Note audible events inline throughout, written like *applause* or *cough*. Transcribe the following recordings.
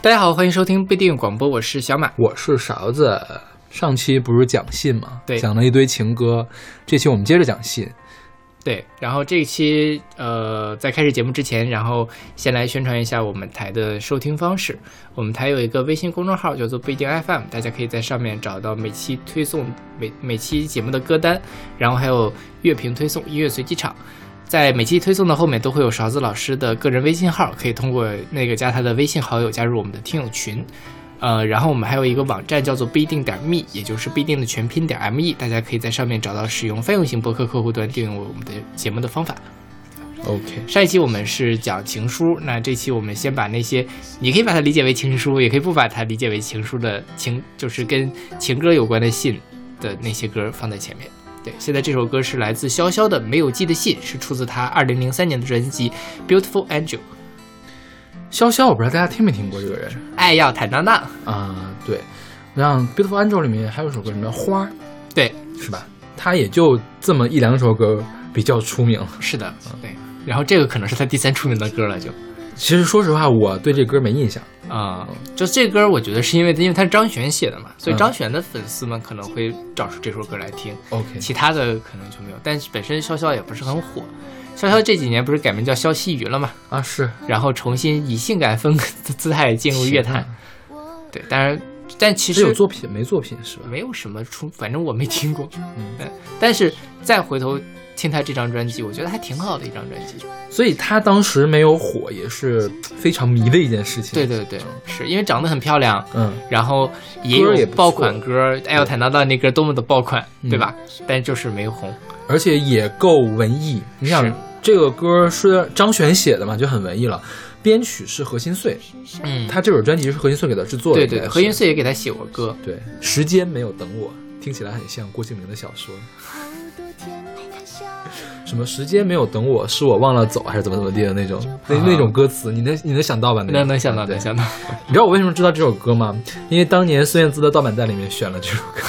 大家好，欢迎收听不一定广播，我是小马。我是勺子。上期不是讲信吗？对讲了一堆情歌。这期我们接着讲信。对，然后这一期呃，在开始节目之前，然后先来宣传一下我们台的收听方式。我们台有一个微信公众号叫做不一定 FM，大家可以在上面找到每期推送每每期节目的歌单，然后还有乐评推送、音乐随机场。在每期推送的后面都会有勺子老师的个人微信号，可以通过那个加他的微信好友加入我们的听友群。呃，然后我们还有一个网站叫做不一定点 me，也就是不一定的全拼点 me，大家可以在上面找到使用泛用型博客客户端订阅我们的节目的方法。OK，上一期我们是讲情书，那这期我们先把那些你可以把它理解为情书，也可以不把它理解为情书的情，就是跟情歌有关的信的那些歌放在前面。对，现在这首歌是来自潇潇的《没有寄的信》，是出自他二零零三年的专辑《Beautiful Angel》。潇潇，我不知道大家听没听过这个人爱要坦荡荡，啊、对，像《Beautiful Angel》里面还有首歌什么《花》，对，是吧？他也就这么一两首歌比较出名。是的，对。然后这个可能是他第三出名的歌了，就其实说实话，我对这歌没印象。啊、就这歌，我觉得是因为因为他是张悬写的嘛，所以嗯张悬的粉丝们可能会找出这首歌来听。OK，其他的可能就没有。但是本身潇潇也不是很火，潇潇这几年不是改名叫潇西鱼了嘛，啊是然后重新以性感风的姿态进入乐坛。对，当然，但其实有作品没作品是吧？没有什么出，反正我没听过。嗯但但是再回头听他这张专辑，我觉得还挺好的一张专辑。所以他当时没有火也是非常迷的一件事情。对，对对，是因为长得很漂亮。嗯，然后也有爆款歌，哎呦，坦荡荡那歌多么的爆款，嗯对吧？但就是没有红。而且也够文艺。你想这个歌是张悬写的嘛，就很文艺了。编曲是何心碎，嗯，他这本专辑是何心碎给他制作的。对对何心碎也给他写过歌。对，时间没有等我，听起来很像郭敬明的小说。什么时间没有等我，是我忘了走，还是怎么怎么地的那种，那啊那种歌词，你能你能想到吧？能能想到，能想到。你知道我为什么知道这首歌吗？因为当年孙燕姿的盗版带里面选了这首歌。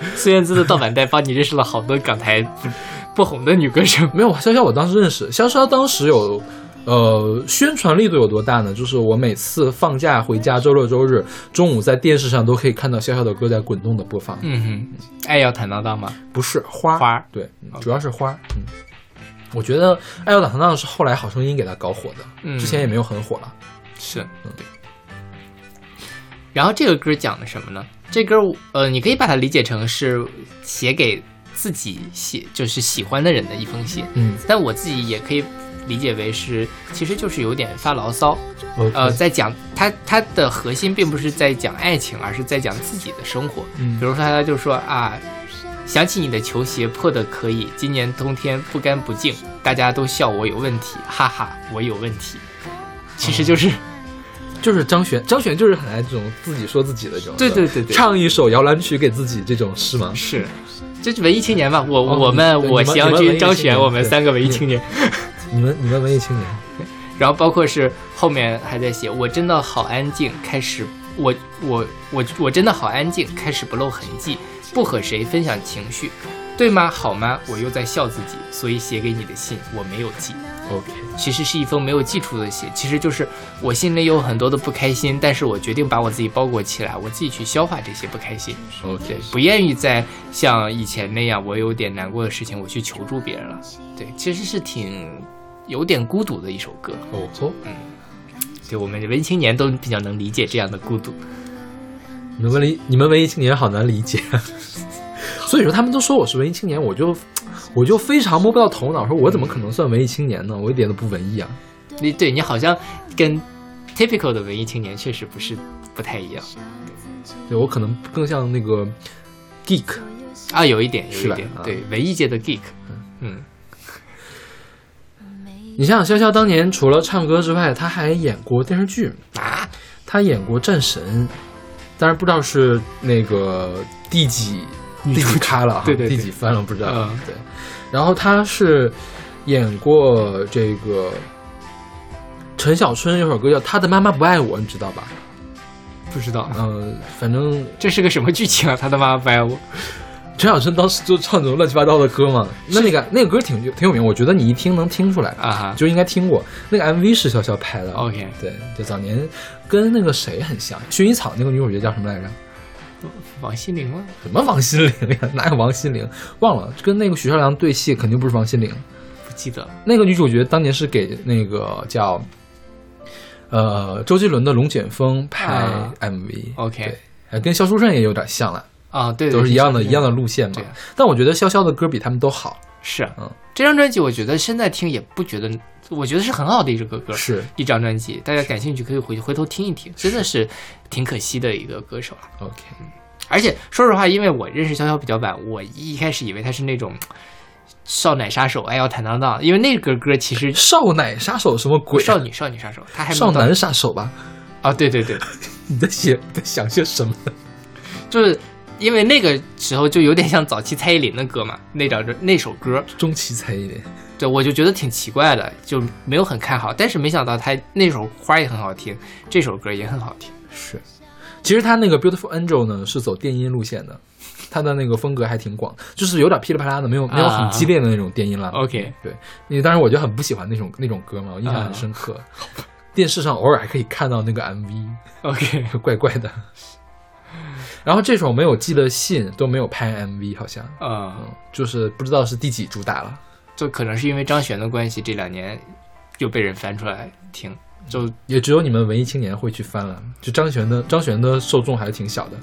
*laughs* 孙燕姿的盗版带帮你认识了好多港台不不红的女歌手。没有潇潇，我当时认识潇潇，当时有，呃，宣传力度有多大呢？就是我每次放假回家，周六周日中午在电视上都可以看到潇潇的歌在滚动的播放。嗯哼，爱要坦荡荡吗？不是花花儿对，嗯主要是花。嗯，我觉得《爱要坦荡荡》是后来《好声音》给他搞火的，嗯之前也没有很火了。是，对。然后这个歌讲的什么呢？这歌呃，你可以把它理解成是写给自己写，就是喜欢的人的一封信。嗯，但我自己也可以理解为是，其实就是有点发牢骚。呃，呃，在讲他他的核心并不是在讲爱情，而是在讲自己的生活。嗯比如说他就说啊，想起你的球鞋破的可以，今年冬天不干不净，大家都笑我有问题，哈哈，我有问题。其实就是、就是张悬，张悬就是很爱这种自己说自己的这种，对对对对唱一首摇篮曲给自己这种是吗？是，这是文艺青年吧？我、哦我们我对你们你们文祥军、张悬，我们三个文艺青年。你们你们文艺青年，*laughs* 然后包括是后面还在写，我真的好安静，开始我我我我真的好安静，开始不露痕迹，不和谁分享情绪，对吗？好吗？我又在笑自己，所以写给你的信我没有寄。OK，其实是一封没有寄出的信，其实就是我心里有很多的不开心，但是我决定把我自己包裹起来，我自己去消化这些不开心。OK 对，不愿意再像以前那样，我有点难过的事情，我去求助别人了。对，其实是挺有点孤独的一首歌。哦吼，对我们文艺青年都比较能理解这样的孤独。你们文艺你们文艺青年好难理解，*laughs* 所以说他们都说我是文艺青年，我就我就非常摸不到头脑，说我怎么可能算文艺青年呢？我一点都不文艺啊。你对你好像跟 typical 的文艺青年确实不是不太一样。对我可能更像那个 geek，啊，有一点，有一点，啊。对文艺界的 geek，嗯，你想想，潇潇当年除了唱歌之外，他还演过电视剧啊，他演过《战神》，但是不知道是那个第几第几咖了啊，对对对第几番了不知道。嗯对，然后他是演过这个陈小春有首歌叫《他的妈妈不爱我》，你知道吧？不知道嗯、反正这是个什么剧情啊？他的妈妈不爱我，陈小春当时就唱这种乱七八糟的歌嘛。那那个那个歌挺挺有名，我觉得你一听能听出来啊哈就应该听过。那个 MV 是潇潇拍的。OK 对，就早年跟那个谁很像，薰衣草那个女主角叫什么来着？王心凌吗？什么王心凌呀？*laughs* 哪有王心凌？忘了，跟那个许绍洋对戏，肯定不是王心凌。不记得。那个女主角当年是给那个叫呃周杰伦的《龙卷风》拍啊 MV。OK 跟萧淑慎也有点像了，啊，对，都是一样的，一样的。路线嘛对。但我觉得潇潇的歌比他们都好。是，啊嗯，这张专辑我觉得现在听也不觉得，我觉得是很好的一首歌歌，是一张专辑，大家感兴趣可以回去回头听一听，真的是挺可惜的一个歌手啊。OK，而且说实话，因为我认识潇潇比较晚，我一开始以为他是那种少奶杀手，哎要坦荡荡，因为那个歌其实少奶杀手什么鬼？少女少女杀手，他还少男杀手吧？啊，对对对，*laughs* 你在写在想些什么？*laughs* 就是因为那个时候就有点像早期蔡依林的歌嘛，*laughs* 那张那首歌，中期蔡依林。对我就觉得挺奇怪的，就没有很看好。但是没想到他那首花也很好听，这首歌也很好听。是，其实他那个 Beautiful Angel 呢是走电音路线的，他的那个风格还挺广，就是有点噼里啪啦的，没有没有很激烈的那种电音啦。OK 对，因为当时我就很不喜欢那种那种歌嘛，我印象很深刻。电视上偶尔还可以看到那个 MV，OK，*laughs* 怪怪的。然后这首没有寄的信都没有拍 MV，好像，啊，嗯，就是不知道是第几主打了，就可能是因为张悬的关系，这两年又被人翻出来听，就也只有你们文艺青年会去翻了。就张悬的张悬的受众还是挺小的，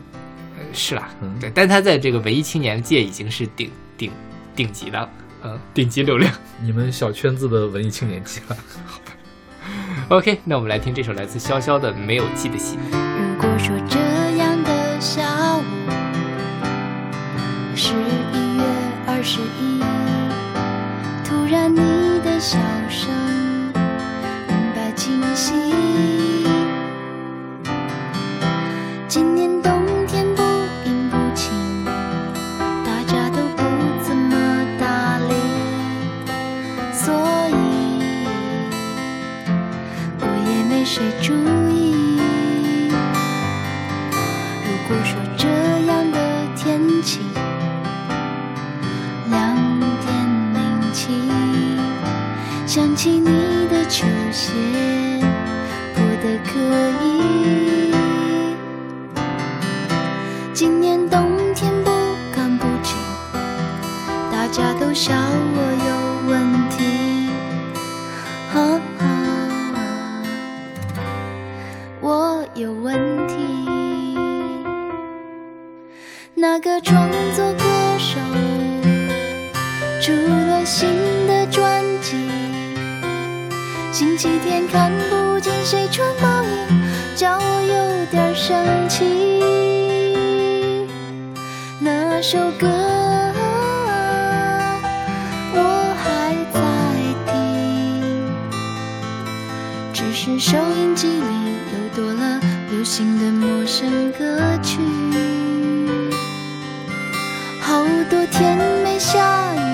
呃是啦，嗯对，但他在这个文艺青年界已经是顶顶顶级的，嗯，顶级流量。你们小圈子的文艺青年级了。*laughs* OK，那我们来听这首来自潇潇的《没有寄的信》。笑声的球鞋破的可以。今年冬天不干不净，大家都笑我有问题。啊啊，我有问题。那个创作歌手除了心，星期天看不见谁穿毛衣，叫我有点生气。那首歌我还在听。只是收音机里又多了流行的陌生歌曲，好多天没下雨，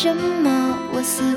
什么？我似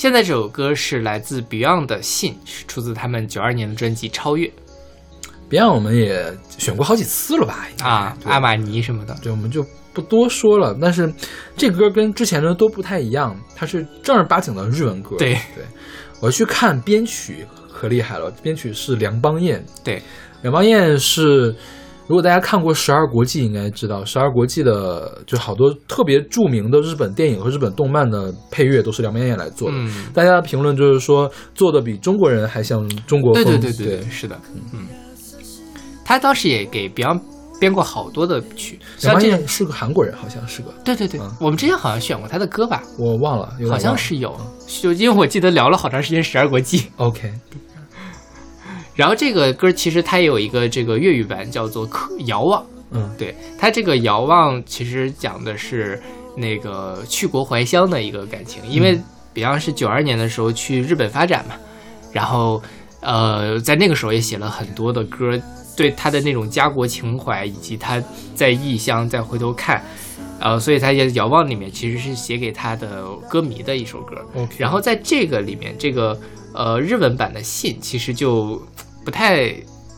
现在这首歌是来自 Beyond 的《信》，是出自他们九二年的专辑《超越》Beyond 我们也选过好几次了吧？啊，阿玛尼什么的。对，我们就不多说了。但是这歌跟之前的都不太一样，它是正儿八经的日文歌。对对，我去看编曲可厉害了，编曲是梁邦彦。对，梁邦彦是，如果大家看过《十二国记》，应该知道《十二国记》的就好多特别著名的日本电影和日本动漫的配乐都是梁明彦来做的。嗯，大家的评论就是说做的比中国人还像中国对风。对对对对，是的，嗯，他当时也给 Beyond 编过好多的曲，梁邦像这彦是个韩国人，好像是个，对对对嗯，我们之前好像选过他的歌吧，我忘了，好像是有，就因为我记得聊了好长时间《十二国记》，OK。然后这个歌其实它也有一个这个粤语版，叫做《可遥望》。嗯对它这个遥望其实讲的是那个去国怀乡的一个感情，因为 Beyond 是九二年的时候去日本发展嘛，然后呃在那个时候也写了很多的歌，对他的那种家国情怀以及他在异乡再回头看，呃，所以他也遥望里面其实是写给他的歌迷的一首歌。然后在这个里面，这个呃日文版的信其实就不太，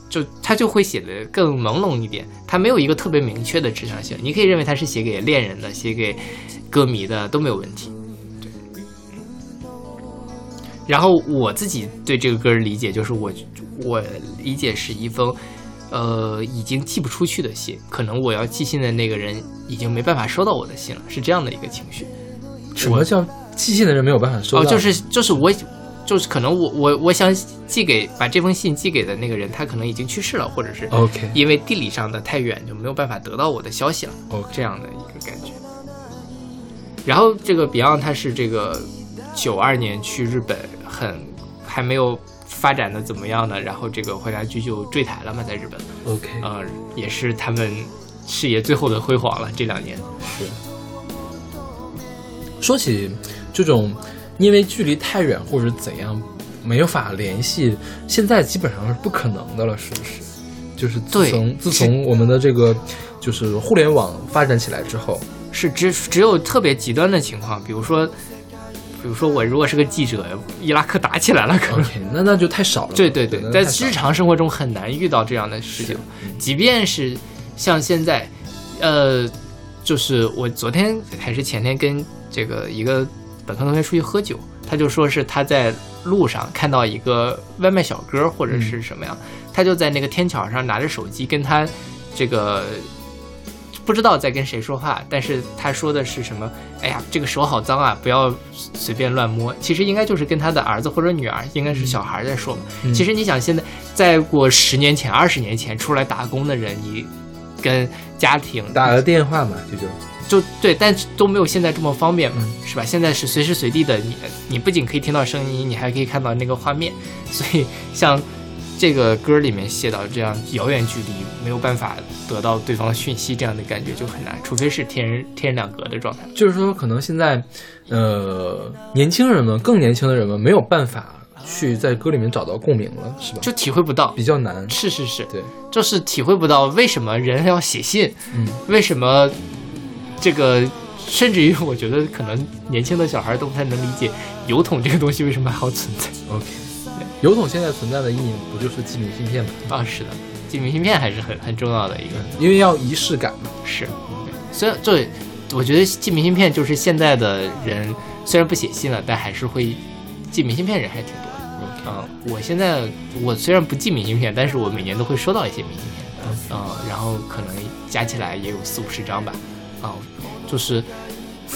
就他就会写的更朦胧一点，他没有一个特别明确的指向性。你可以认为他是写给恋人的，写给歌迷的都没有问题。对。然后我自己对这个歌的理解就是我，我理解是一封，呃，已经寄不出去的信，可能我要寄信的那个人已经没办法收到我的信了，是这样的一个情绪。什么叫寄信的人没有办法收到？哦，就是就是我，就是可能我我我想寄给把这封信寄给的那个人，他可能已经去世了，或者是 OK 因为地理上的太远，就没有办法得到我的消息了，OK 这样的一个感觉。然后这个 Beyond 他是这个九二年去日本，很还没有发展的怎么样呢？然后这个黄家驹就坠台了嘛，在日本，OK 呃，也是他们事业最后的辉煌了。这两年，是。说起这种因为距离太远或者怎样没有法联系，现在基本上是不可能的了，是不是？就是自从自从我们的这个就是互联网发展起来之后，是只只有特别极端的情况，比如说，比如说我如果是个记者，伊拉克打起来了，可能那那就太少了。对对对，在日常生活中很难遇到这样的事情是，即便是像现在，呃，就是我昨天还是前天跟这个一个本科同学出去喝酒，他就说是他在路上看到一个外卖小哥或者是什么样，他就在那个天桥上拿着手机跟他这个。不知道在跟谁说话，但是他说的是什么？哎呀，这个手好脏啊，不要随便乱摸。其实应该就是跟他的儿子或者女儿，应该是小孩在说嘛。嗯其实你想，现在再过十年前、二十年前出来打工的人，你跟家庭打个电话嘛，这就就对，但是都没有现在这么方便嘛，嗯是吧？现在是随时随地的，你你不仅可以听到声音，你还可以看到那个画面，所以像这个歌里面写到这样遥远距离没有办法得到对方讯息这样的感觉就很难，除非是天人天人两隔的状态。就是说，可能现在，呃，年轻人们更年轻的人们没有办法去在歌里面找到共鸣了，是吧？就体会不到比。较难。是是是，对，就是体会不到为什么人要写信，嗯，为什么这个，甚至于我觉得可能年轻的小孩都不太能理解油桶这个东西为什么还要存在。OK，油桶现在存在的意义不就是寄明信片吗？啊，是的，寄明信片还是很很重要的一个因为要仪式感嘛。是。对虽然对，我觉得寄明信片就是现在的人虽然不写信了，但还是会寄明信片人还挺多的。嗯，我现在我虽然不寄明信片，但是我每年都会收到一些明信片，嗯，然后可能加起来也有四五十张吧，啊、就是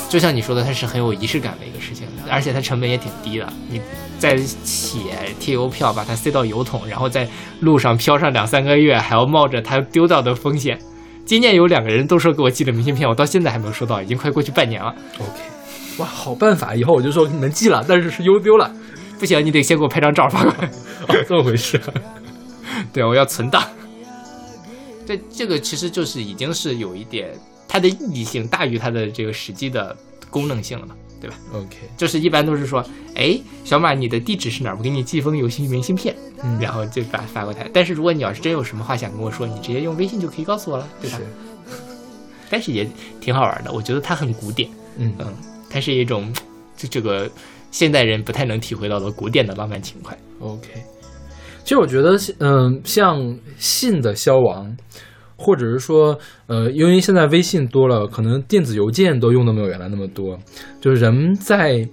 就像你说的，它是很有仪式感的一个事情，而且它成本也挺低的。你再写贴邮票，把它塞到邮筒，然后在路上飘上两三个月，还要冒着它丢掉的风险。今年有两个人都说给我寄的明信片，我到现在还没有收到，已经快过去半年了。OK，哇，好办法，以后我就说你们寄了，但是是邮丢了。不行，你得先给我拍张照发过来。哦，这么回事。对，我要存档。对，这个其实就是已经是有一点它的意义性大于它的这个实际的功能性了嘛，对吧？OK，就是一般都是说，哎，小马，你的地址是哪儿？我给你寄封游戏明信片，嗯然后就把发过来。但是如果你要是真有什么话想跟我说，你直接用微信就可以告诉我了，对吧？是，但是也挺好玩的，我觉得它很古典，嗯嗯，它是一种就这个现代人不太能体会到的古典的浪漫情怀。OK，其实我觉得，嗯、像信的消亡，或者是说，呃，因为现在微信多了，可能电子邮件都用的没有原来那么多，就是人在，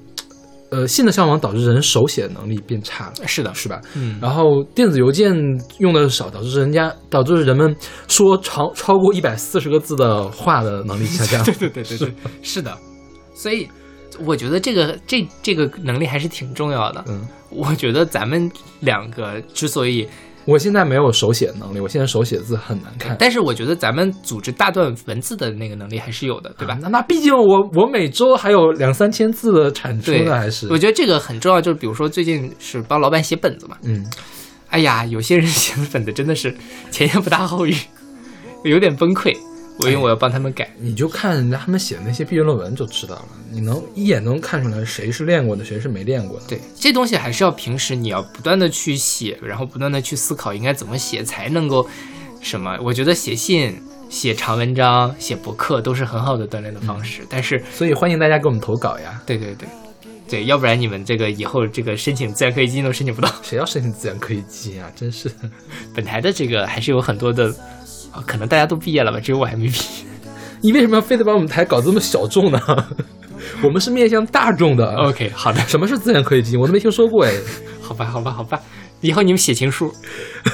呃，信的消亡导致人手写的能力变差了，是的，是吧？嗯，然后电子邮件用的少，导致人家导致人们说超超过一百四十个字的话的能力下降。对对对对对，是的，所以我觉得这个这这个能力还是挺重要的。嗯，我觉得咱们两个之所以，我现在没有手写能力，我现在手写字很难看。但是我觉得咱们组织大段文字的那个能力还是有的，对吧？那那毕竟我我每周还有两三千字的产出对呢，还是我觉得这个很重要，就是比如说最近是帮老板写本子嘛，嗯，哎呀，有些人写的本子真的是前言不搭后语，有点崩溃。我因为我要帮他们改，你就看人家他们写的那些毕业论文就知道了，你能一眼能看出来谁是练过的，谁是没练过的。对，这东西还是要平时你要不断的去写，然后不断的去思考应该怎么写才能够什么。我觉得写信、写长文章、写博客都是很好的锻炼的方式。但是，所以欢迎大家给我们投稿呀！对对对，对，要不然你们这个以后这个申请自然科技基金都申请不到。谁要申请自然科技基金啊？真是，本台的这个还是有很多的，啊，可能大家都毕业了吧，只有我还没毕业。*laughs* 你为什么要非得把我们台搞这么小众呢？*laughs* 我们是面向大众的。OK，好的，什么是自然科学基金？我都没听说过哎。*laughs* 好吧，好吧，好吧，以后你们写情书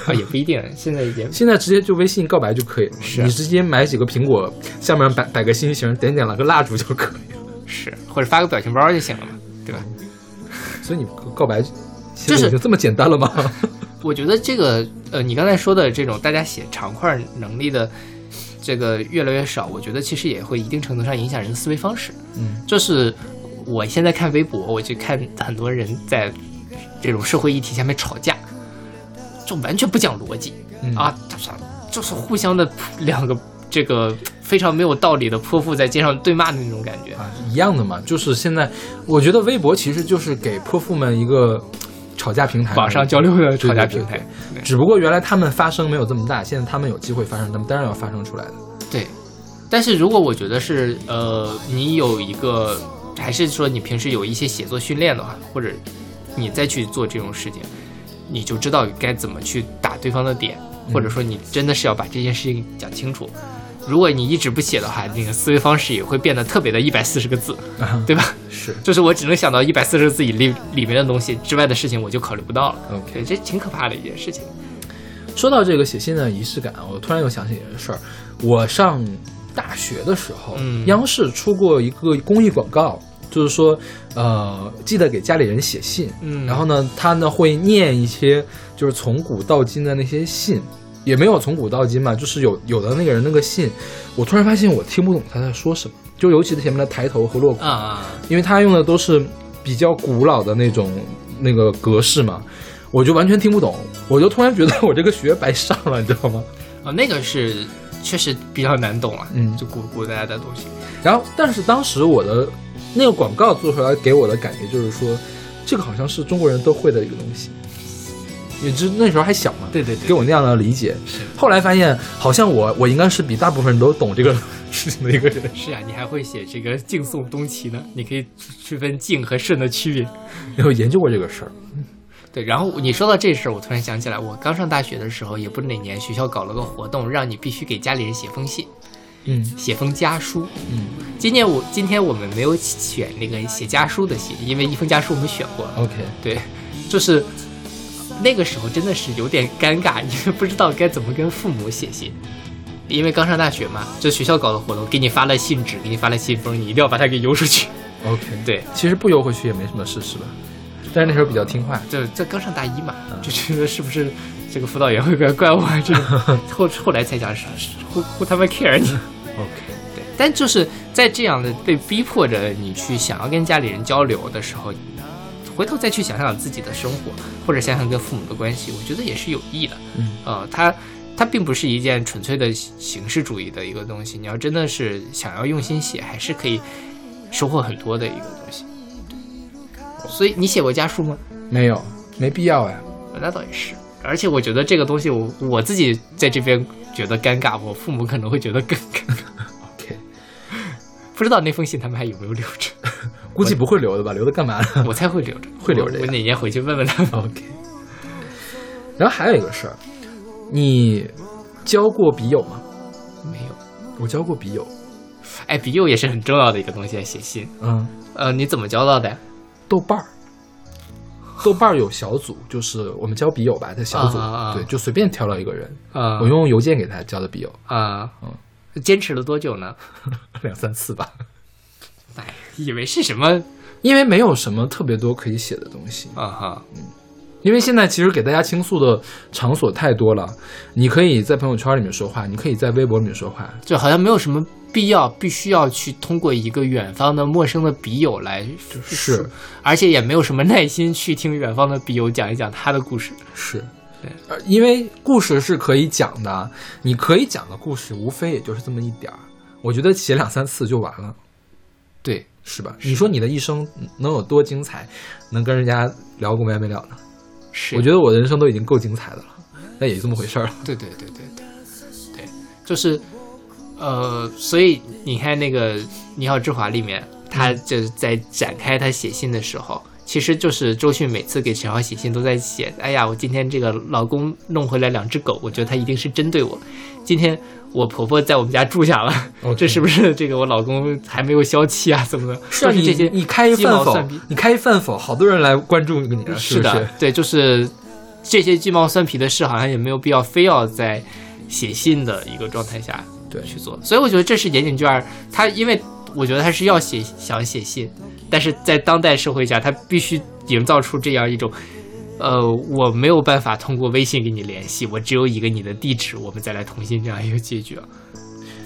啊，也不一定，现在也现在直接就微信告白就可以了，是啊你直接买几个苹果，下面摆摆个心形，点点了个蜡烛就可以了。是，或者发个表情包就行了嘛，对吧？所以你告白就是现在已经这么简单了吗？*laughs* 我觉得这个呃，你刚才说的这种大家写长块能力的这个越来越少，我觉得其实也会一定程度上影响人的思维方式。嗯，就是我现在看微博，我就看很多人在这种社会议题下面吵架，就完全不讲逻辑、嗯啊，就是就是互相的两个这个非常没有道理的泼妇在街上对骂的那种感觉。啊，一样的嘛，就是现在，我觉得微博其实就是给泼妇们一个吵架平台，网上交流的吵架平台，对只不过原来他们发声没有这么大，现在他们有机会发声，他们当然要发声出来的。对，但是如果我觉得是呃，你有一个，还是说你平时有一些写作训练的话，或者你再去做这种事情，你就知道该怎么去打对方的点，或者说你真的是要把这件事情讲清楚。如果你一直不写的话，那个思维方式也会变得特别的一百四十个字，啊，对吧？是就是我只能想到一百四十个字以里里面的东西之外的事情，我就考虑不到了。OK。这挺可怕的一件事情。说到这个写信的仪式感，我突然又想起一件事儿。我上大学的时候，嗯央视出过一个公益广告，就是说，呃，记得给家里人写信。嗯然后呢，他呢会念一些就是从古到今的那些信，也没有从古到今嘛，就是有有的那个人那个信，我突然发现我听不懂他在说什么，就尤其是前面的抬头和落款，啊，因为他用的都是比较古老的那种那个格式嘛，我就完全听不懂，我就突然觉得我这个学白上了，你知道吗？啊，那个是确实比较难懂啊，嗯就古古代的东西。然后，但是当时我的那个广告做出来给我的感觉就是说，这个好像是中国人都会的一个东西。也就那时候还小嘛，对对对给我那样的理解。是后来发现，好像我我应该是比大部分人都懂这个 *laughs* 事情的一个人。是啊，你还会写这个敬宋东齐呢，你可以区分敬和慎的区别。*laughs* 没有研究过这个事儿。*laughs* 对，然后你说到这事儿，我突然想起来，我刚上大学的时候，也不是哪年学校搞了个活动，让你必须给家里人写封信，嗯写封家书。嗯今年我今天我们没有选那个写家书的信，因为一封家书我们选过了。，OK，对，就是那个时候真的是有点尴尬，因为不知道该怎么跟父母写信。因为刚上大学嘛，就学校搞的活动，给你发了信纸，给你发了信封，你一定要把它给邮出去。OK，对，其实不邮回去也没什么事，是吧？但是那时候比较听话。就这刚上大一嘛，就觉得是不是这个辅导员会怪怪我啊？这个 *laughs* 后后来才讲是是 who who 他妈 care 你。OK，对，但就是在这样的被逼迫着你去想要跟家里人交流的时候，回头再去想想自己的生活，或者想想跟父母的关系，我觉得也是有益的。嗯，呃，它它并不是一件纯粹的形式主义的一个东西，你要真的是想要用心写，还是可以收获很多的一个东西。所以你写过家书吗？没有，没必要呀。那倒也是，而且我觉得这个东西我，我自己在这边觉得尴尬，我父母可能会觉得更尴尬。不知道那封信他们还有没有留着？*laughs* 估计不会留的吧？留着干嘛呢我猜会留着，*laughs* 会留着我我哪年回去问问他们。？OK。然后还有一个事儿，你交过笔友吗？没有，我交过笔友。哎，笔友也是很重要的一个东西，写信。嗯，呃，你怎么交到的？豆瓣儿，豆瓣儿有小组，就是我们交笔友吧，在小组，啊啊啊对，就随便挑了一个人，啊我用邮件给他交的笔友，啊，嗯坚持了多久呢？*laughs* 两三次吧，哎，以为是什么因为没有什么特别多可以写的东西。啊哈？嗯因为现在其实给大家倾诉的场所太多了，你可以在朋友圈里面说话，你可以在微博里面说话，就好像没有什么必要，必须要去通过一个远方的陌生的笔友来是，而且也没有什么耐心去听远方的笔友讲一讲他的故事。是对，呃，因为故事是可以讲的，你可以讲的故事无非也就是这么一点儿，我觉得写两三次就完了，对，是吧？你说你的一生能有多精彩，能跟人家聊个没完没了呢？是，我觉得我的人生都已经够精彩的了，那也就这么回事儿了。对对对对对对，就是呃，所以你看那个《你好，之华》里面，他就是在展开他写信的时候，其实就是周迅每次给陈豪写信都在写，哎呀，我今天这个老公弄回来两只狗，我觉得他一定是针对我。今天我婆婆在我们家住下了这是不是这个我老公还没有消气啊？怎么的？*laughs* 是啊，你这些你开一饭否？你开一饭否，好多人来关注你了，不是的，对，就是这些鸡毛蒜皮的事，好像也没有必要非要在写信的一个状态下对去做。所以我觉得这是岩井俊二，他因为我觉得他是要写想写信，但是在当代社会下，他必须营造出这样一种。呃，我没有办法通过微信跟你联系，我只有一个你的地址，我们再来通信这样一个结局。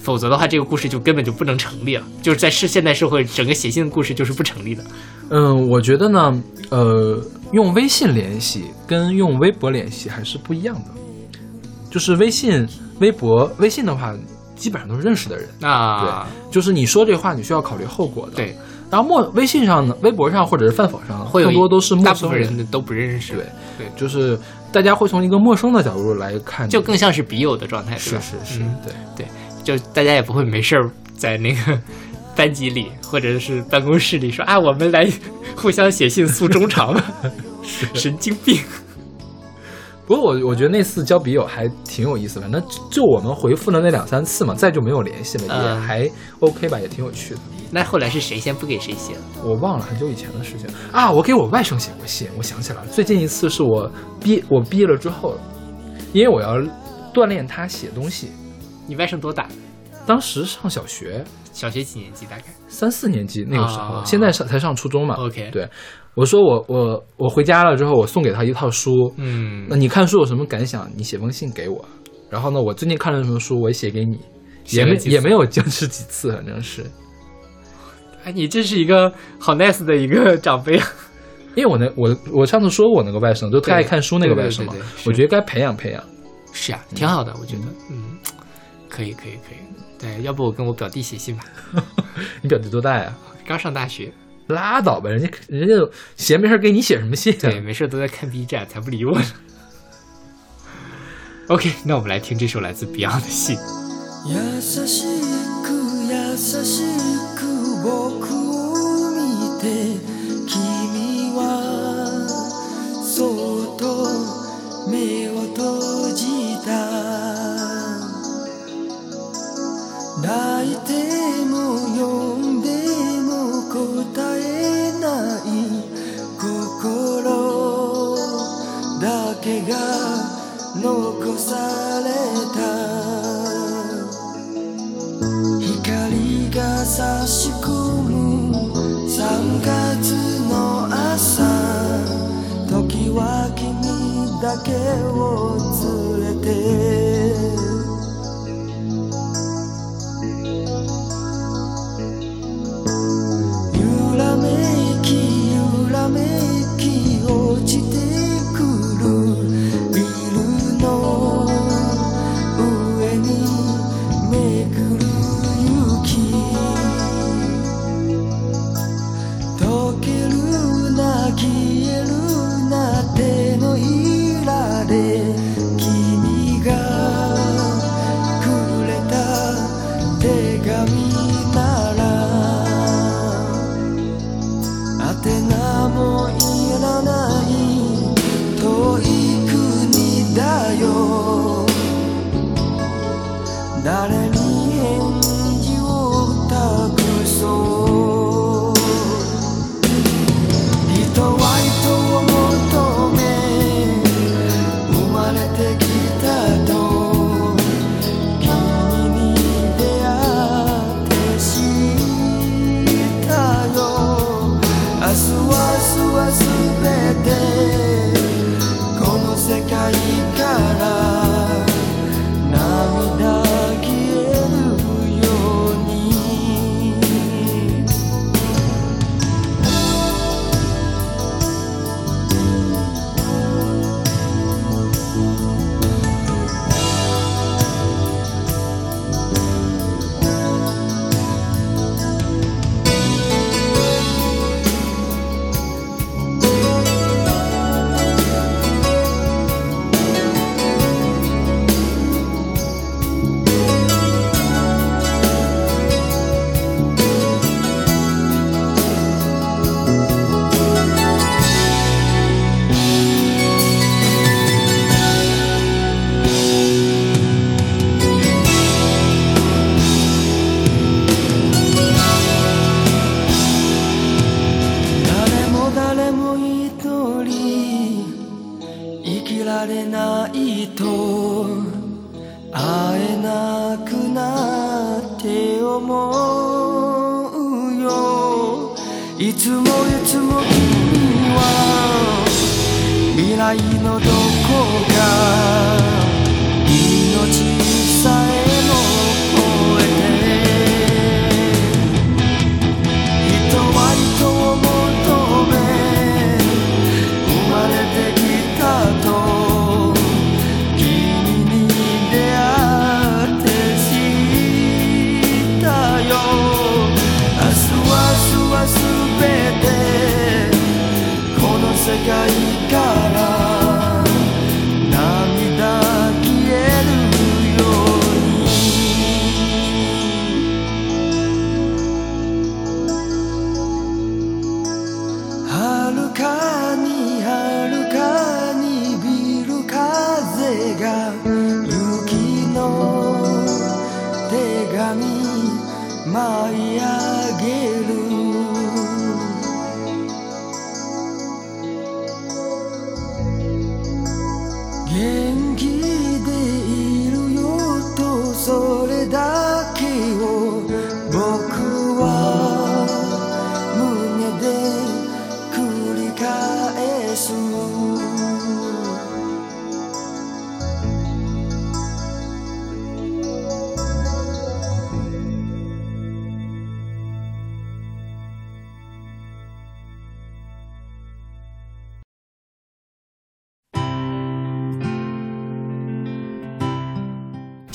否则的话，这个故事就根本就不能成立了。就是在是现代社会，整个写信的故事就是不成立的。嗯，我觉得呢，呃，用微信联系跟用微博联系还是不一样的。就是微信、微博、微信的话，基本上都是认识的人，那就是你说这话，你需要考虑后果的。对，然后陌微信上呢，微博上或者是饭否上，会有一更多都是陌生分人都不认识。对对。就是大家会从一个陌生的角度来看，就更像是笔友的状态，是是是，嗯。对。就大家也不会没事儿在那个 *laughs* 班级里或者是办公室里说啊，我们来互相写信诉衷肠吧，*laughs* *laughs* 神经病。不过我我觉得那次交笔友还挺有意思，反正就我们回复了那两三次嘛，再就没有联系了，也嗯还 OK 吧，也挺有趣的。那后来是谁先不给谁写了？我忘了很久以前的事情啊，我给我外甥写过信，我想起来了，最近一次是我毕我毕业了之后，因为我要锻炼他写东西，你外甥多大？当时上小学小学几年级？大概？三四年级那个时候，啊现在上才上初中嘛。OK 对，我说我我我回家了之后，我送给他一套书，嗯那你看书有什么感想？你写封信给我。然后呢，我最近看了什么书，我也写给你，也没也没有坚持几次，反正是。哎，你这是一个好 nice 的一个长辈啊！因为我那我我上次说我那个外甥，就特爱看书那个外甥嘛我觉得该培养培养。是啊、挺好的，我觉得，嗯，可以，可以，可以。对，要不我跟我表弟写信吧，*laughs* 你表弟多大呀？刚上大学，拉倒吧，人家人家闲没事给你写什么信？没事都在看 b 站，才不理我。OK，那我们来听这首来自 beyond 的信。が残された。光が差し込む3月の朝。時は君だけを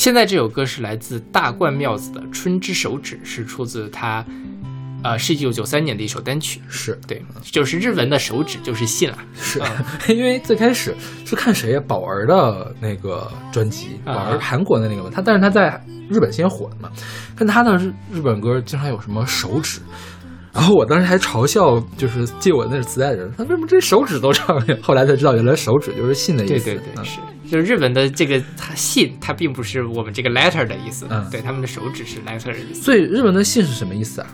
现在这首歌是来自大冠庙子的春之手指是出自他呃是一九九三年的一首单曲。是。对就是日文的手指就是信了是。*laughs* 因为最开始是看谁呀宝儿的那个专辑宝儿韩国的那个嘛他但是他在日本先火的嘛。看他的日日本歌经常有什么手指然后我当时还嘲笑，就是借我那是磁带的人，他为什么这手指都唱呀？后来才知道，原来手指就是信的意思。对对对，嗯是，就是日文的这个它信，它并不是我们这个 letter 的意思，嗯对，他们的手指是 letter 的意思，所以日文的信是什么意思啊？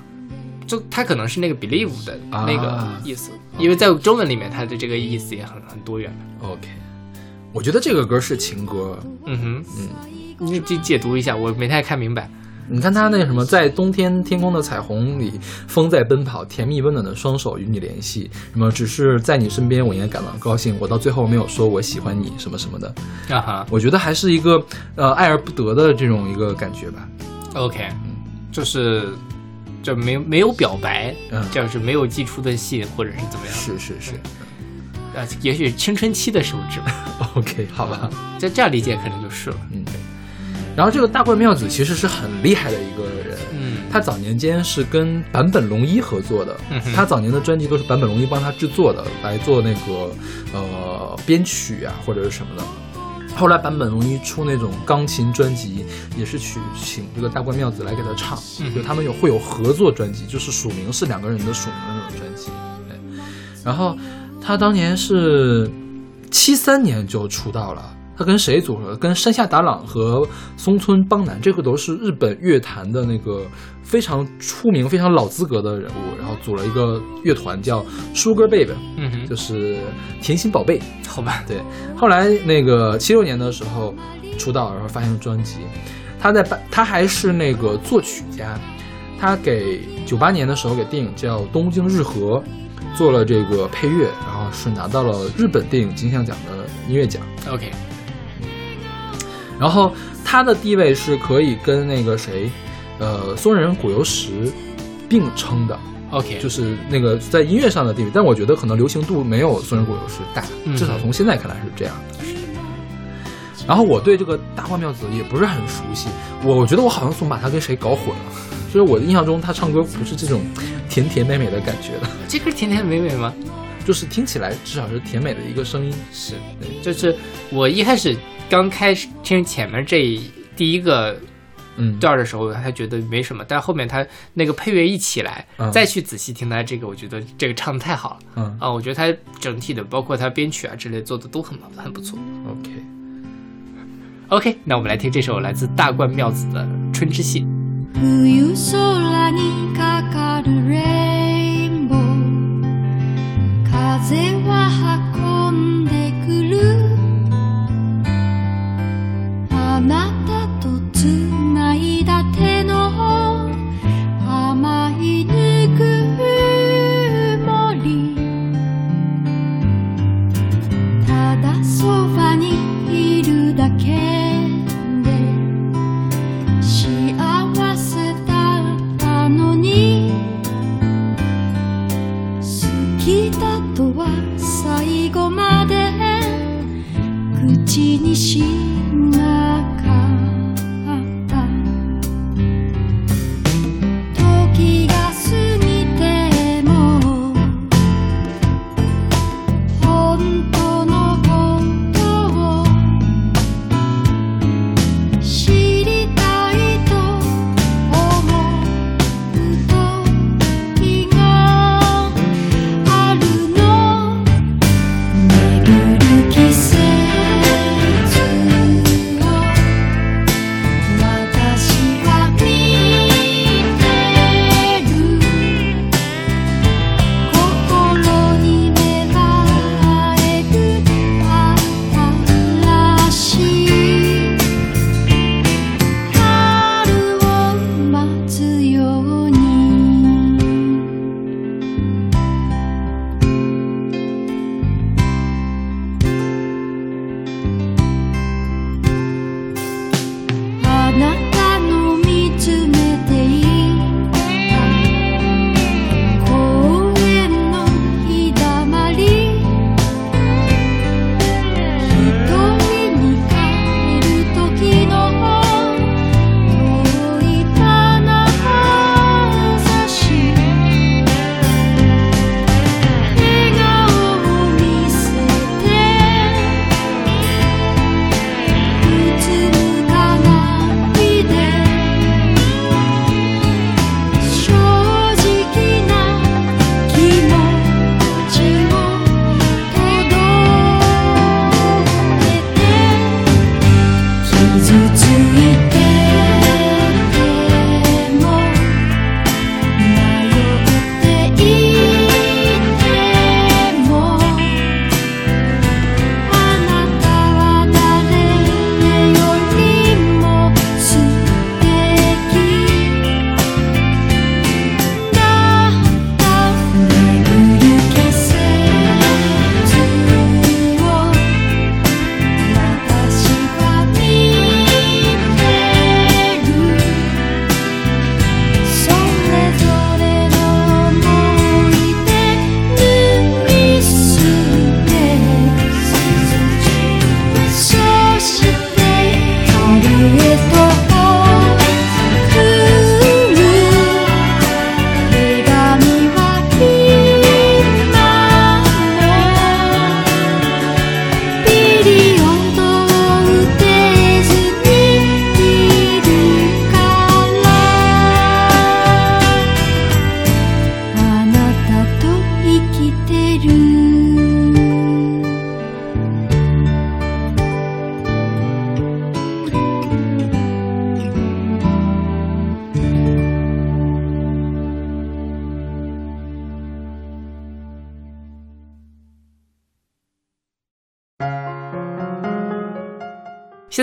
就它可能是那个 believe 的啊那个意思，因为在中文里面它的这个意思也很很多元的。OK，我觉得这个歌是情歌。嗯哼，嗯，你就解读一下，我没太看明白。你看他那个什么，在冬天天空的彩虹里，风在奔跑，甜蜜温暖的双手与你联系。什么只是在你身边，我应该感到高兴。我到最后没有说我喜欢你什么什么的。啊哈我觉得还是一个呃爱而不得的这种一个感觉吧。，OK，就是就没没有表白，嗯就是没有寄出的信，或者是怎么样？是是是呃，也许青春期的手指吧，，OK，好吧。这这样理解可能就是了。嗯，然后这个大冠妙子其实是很厉害的一个人。嗯他早年间是跟坂本龙一合作的，嗯他早年的专辑都是坂本龙一帮他制作的，来做那个呃编曲啊或者是什么的。后来坂本龙一出那种钢琴专辑，也是去请这个大冠妙子来给他唱，嗯就他们有会有合作专辑，就是署名是两个人的署名的那种专辑。对，然后他当年是七三年就出道了。他跟谁组合？跟山下达朗和松村邦男，这个都是日本乐坛的那个非常出名、非常老资格的人物，然后组了一个乐团叫 Sugar Baby，嗯哼，就是甜心宝贝。好吧，对，后来那个七六年的时候出道，然后发行专辑。他在办，他还是那个作曲家，他给九八年的时候给电影叫《东京日和》做了这个配乐，然后是拿到了日本电影金像奖的音乐奖。OK，然后他的地位是可以跟那个谁，呃，松仁古由实并称的，OK，就是那个在音乐上的地位。但我觉得可能流行度没有松仁古由实大，嗯至少从现在看来是这样的。然后我对这个大花妙子也不是很熟悉，我我觉得我好像总把他跟谁搞混了。就是我的印象中，他唱歌不是这种甜甜美美的感觉的，*laughs* 这歌甜甜美美吗？就是听起来至少是甜美的一个声音。是，就是我一开始刚开始听前面这第一个嗯，段儿的时候，还觉得没什么，但后面他那个配乐一起来，嗯再去仔细听他这个，我觉得这个唱的太好了嗯啊！我觉得他整体的，包括他编曲啊之类做的都很很不错。 ，OK。 OK，那我们来听这首来自大冠妙子的《春之信》。冬空にかかるレインボー風は運んで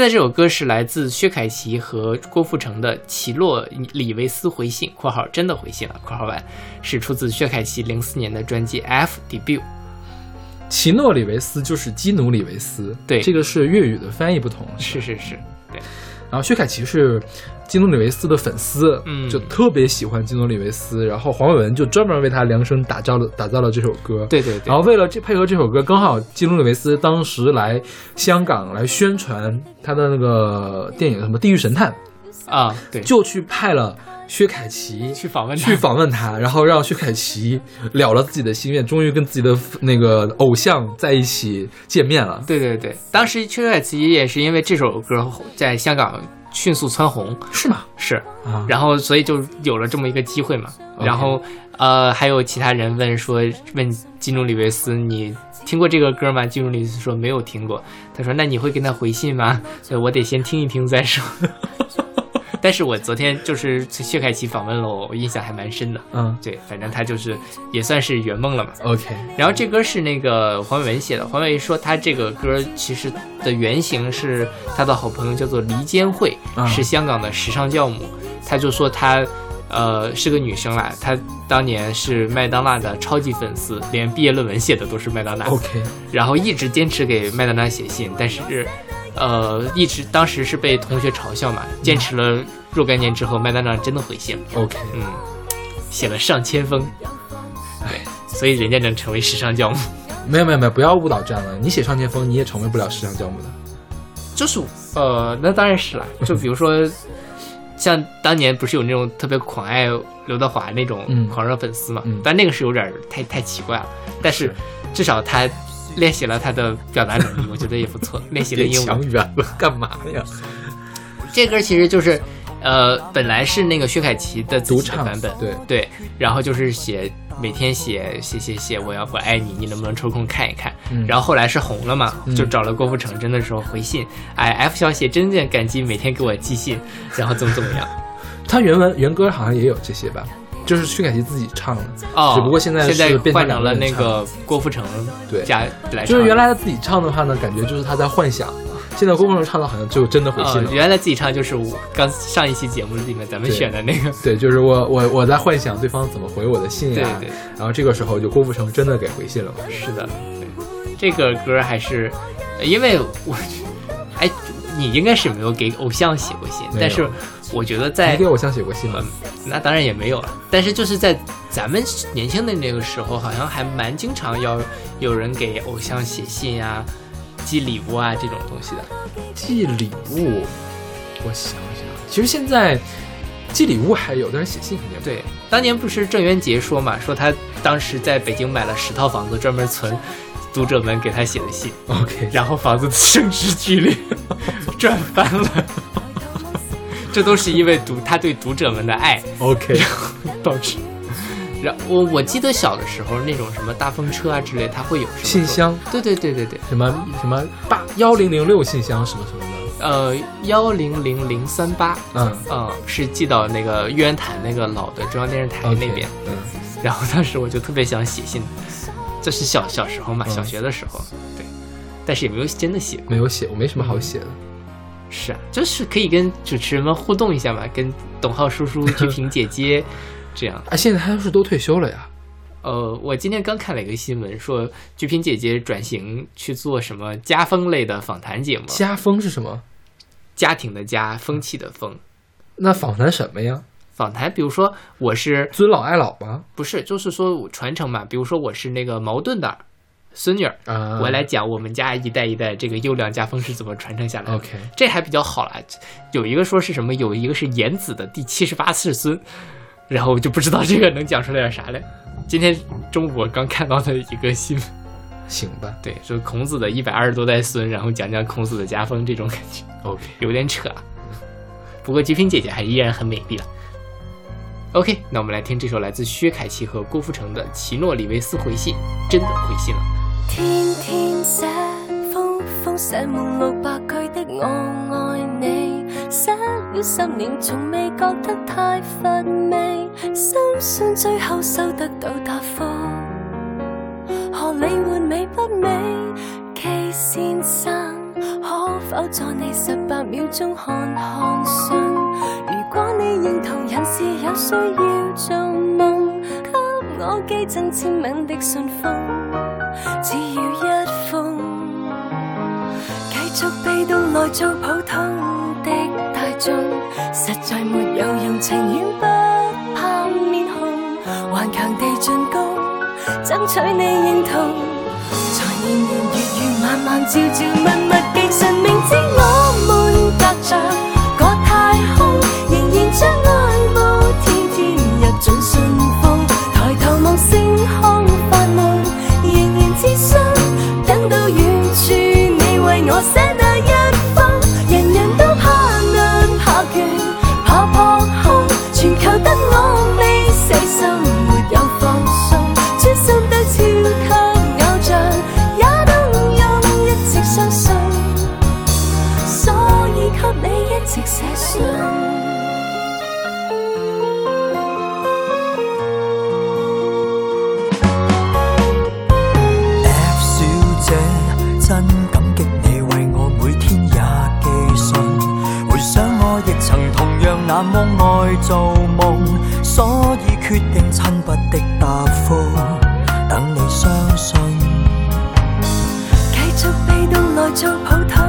现在这首歌是来自薛凯琪和郭富城的《奇洛里维斯回信》（括号真的回信了）（括号完）是出自薛凯琪零四年的专辑《F Debut》。奇诺里维斯就是基努里维斯，对这个是粤语的翻译不同。是是是，对然后薛凯琪是基努里维斯的粉丝，嗯。就特别喜欢基努里维斯，然后黄伟文就专门为他量身打造了打造了这首歌。对对对。然后为了这配合这首歌，刚好基努里维斯当时来香港来宣传他的那个电影什么《地狱神探啊，对，》，就去派了薛凯琪去访问他。去访问他，然后让薛凯琪了了自己的心愿，终于跟自己的那个偶像在一起见面了。对对对，当时薛凯琪也是因为这首歌在香港迅速蹿红，是吗？是，啊，然后所以就有了这么一个机会嘛。然后呃，还有其他人问说，问金钟里维斯你听过这个歌吗？金钟里维斯说没有听过。他说那你会跟他回信吗？对我得先听一听再说。但是我昨天就是薛凯琪访问了我，我印象还蛮深的。嗯对，反正他就是也算是圆梦了嘛。，OK，然后这歌是那个黄伟文写的，黄伟文说他这个歌其实的原型是他的好朋友叫做黎坚惠，啊是香港的时尚教母。他就说他呃是个女生啦，她当年是麦当娜的超级粉丝，连毕业论文写的都是麦当娜。OK，然后一直坚持给麦当娜写信，但是，呃，一直当时是被同学嘲笑嘛，坚持了若干年之后，麦当娜真的回信了，OK，嗯，写了上千封，对，所以人家能成为时尚教母，没有没有没有，不要误导这样了。你写上千封，你也成为不了时尚教母的。就是呃，那当然是了，就比如说。像当年不是有那种特别狂爱刘德华那种嗯狂热粉丝嘛，嗯但那个是有点太太奇怪了。但是至少他练习了他的表达能力，我觉得也不错。练习了英文，强远了，干嘛呀？这歌其实就是，呃，本来是那个薛凯琪的自独唱版本，对对，然后就是写每天写写写写我要我爱你，你能不能抽空看一看？嗯然后后来是红了嘛，嗯就找了郭富城，真的时候回信，哎，F 小姐真的感激每天给我寄信，然后怎么怎么样。*laughs* 他原文原歌好像也有这些吧，就是薛凯琪自己唱的，哦，只不过现在现在是换成了那个郭富城对。加来唱，就是原来他自己唱的话呢，感觉就是他在幻想，现在郭富城唱的好像就真的回信呃了。原来自己唱就是我刚上一期节目里面咱们选的那个，对，*laughs* 就是我我我在幻想对方怎么回我的信呀、对对。然后这个时候就郭富城真的给回信了嘛。是的，对，这个歌还是，呃因为我，哎，你应该是没有给偶像写过信，但是我觉得在你给偶像写过信吗嗯？那当然也没有了，但是就是在咱们年轻的那个时候，好像还蛮经常要有人给偶像写信啊、寄礼物啊这种东西的。寄礼物，我想想，其实现在寄礼物还有，但是写信肯定。对，当年不是郑渊洁说嘛，说他当时在北京买了十套房子，专门存读者们给他写的信，*laughs* OK，然后房子升值 *laughs* 剧烈，*laughs* 赚翻了。这都是因为读他对读者们的爱。OK，导致。然后我我记得小的时候那种什么大风车啊之类，它会有什么信箱，对对对对对，什么什么八幺零零六信箱什么什么的，呃，幺零零零三八，嗯。嗯，是寄到那个玉渊潭那个老的中央电视台那边。嗯，然后当时我就特别想写信，这是小小时候嘛，嗯小学的时候，对，但是也没有真的写过。没有写，我没什么好写的。是啊，就是可以跟主持人们互动一下嘛，跟董浩叔叔、鞠萍姐姐这样。啊，现在他是都退休了呀？呃，我今天刚看了一个新闻，说鞠萍姐姐转型去做什么家风类的访谈节目，家风是什么？家庭的家，风气的风。那访谈什么呀？访谈，比如说我是尊老爱老吗？不是，就是说我传承嘛，比如说我是那个矛盾的孙女儿，啊，我来讲我们家一代一代这个优良家风是怎么传承下来的。OK，这还比较好啦。有一个说是什么，有一个是颜子的第七十八世孙，然后我就不知道这个能讲出来点啥来。今天中午我刚看到的一个新闻，行吧对，说孔子的一百二十多代孙，然后讲讲孔子的家风，这种感觉，OK，有点扯啊。不过极品姐姐还依然很美丽了。OK，那我们来听这首来自薛凯琪和郭富城的《奇诺里维斯回信》，真的回信了。天天寫封封寫滿六百句的我愛你，寫了十年從未覺得太乏味，心酸最後收得到答复，何理換美不美？K 先生可否助你十八秒鐘看看信？如果你認同人是有需要做夢，給我寄贈簽名的信封，只要一封。繼續被動來做普通的大眾，實在沒有用，情願不怕面紅，頑強地進攻，爭取你認同。才年年月月晚晚朝朝密密寄信，明知我們隔着那么爱做梦所以决定亲笔的答复等你相信。继续被动来做普通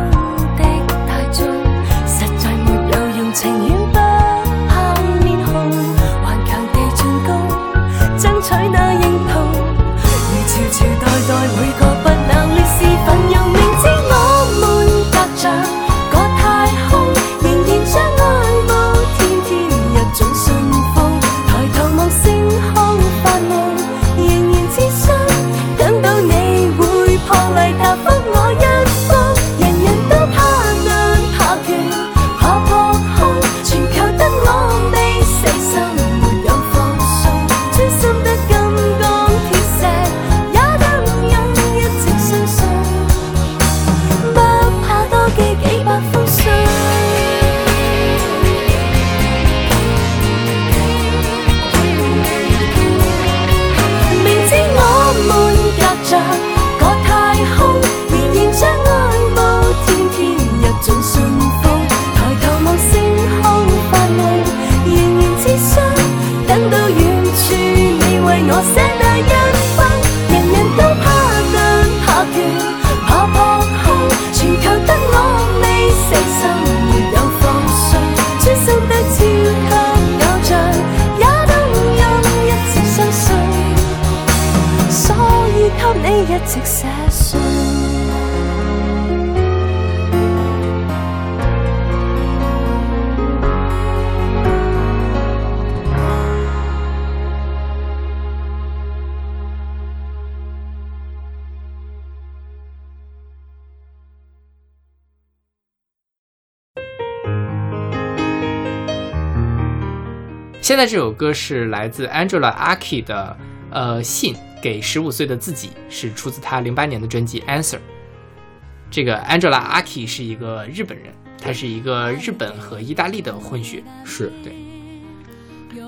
现在这首歌是来自 Angela Aki 的呃信给十五岁的自己，是出自她零八年的专辑《Answer》。这个 Angela Aki 是一个日本人，她是一个日本和意大利的混血。是对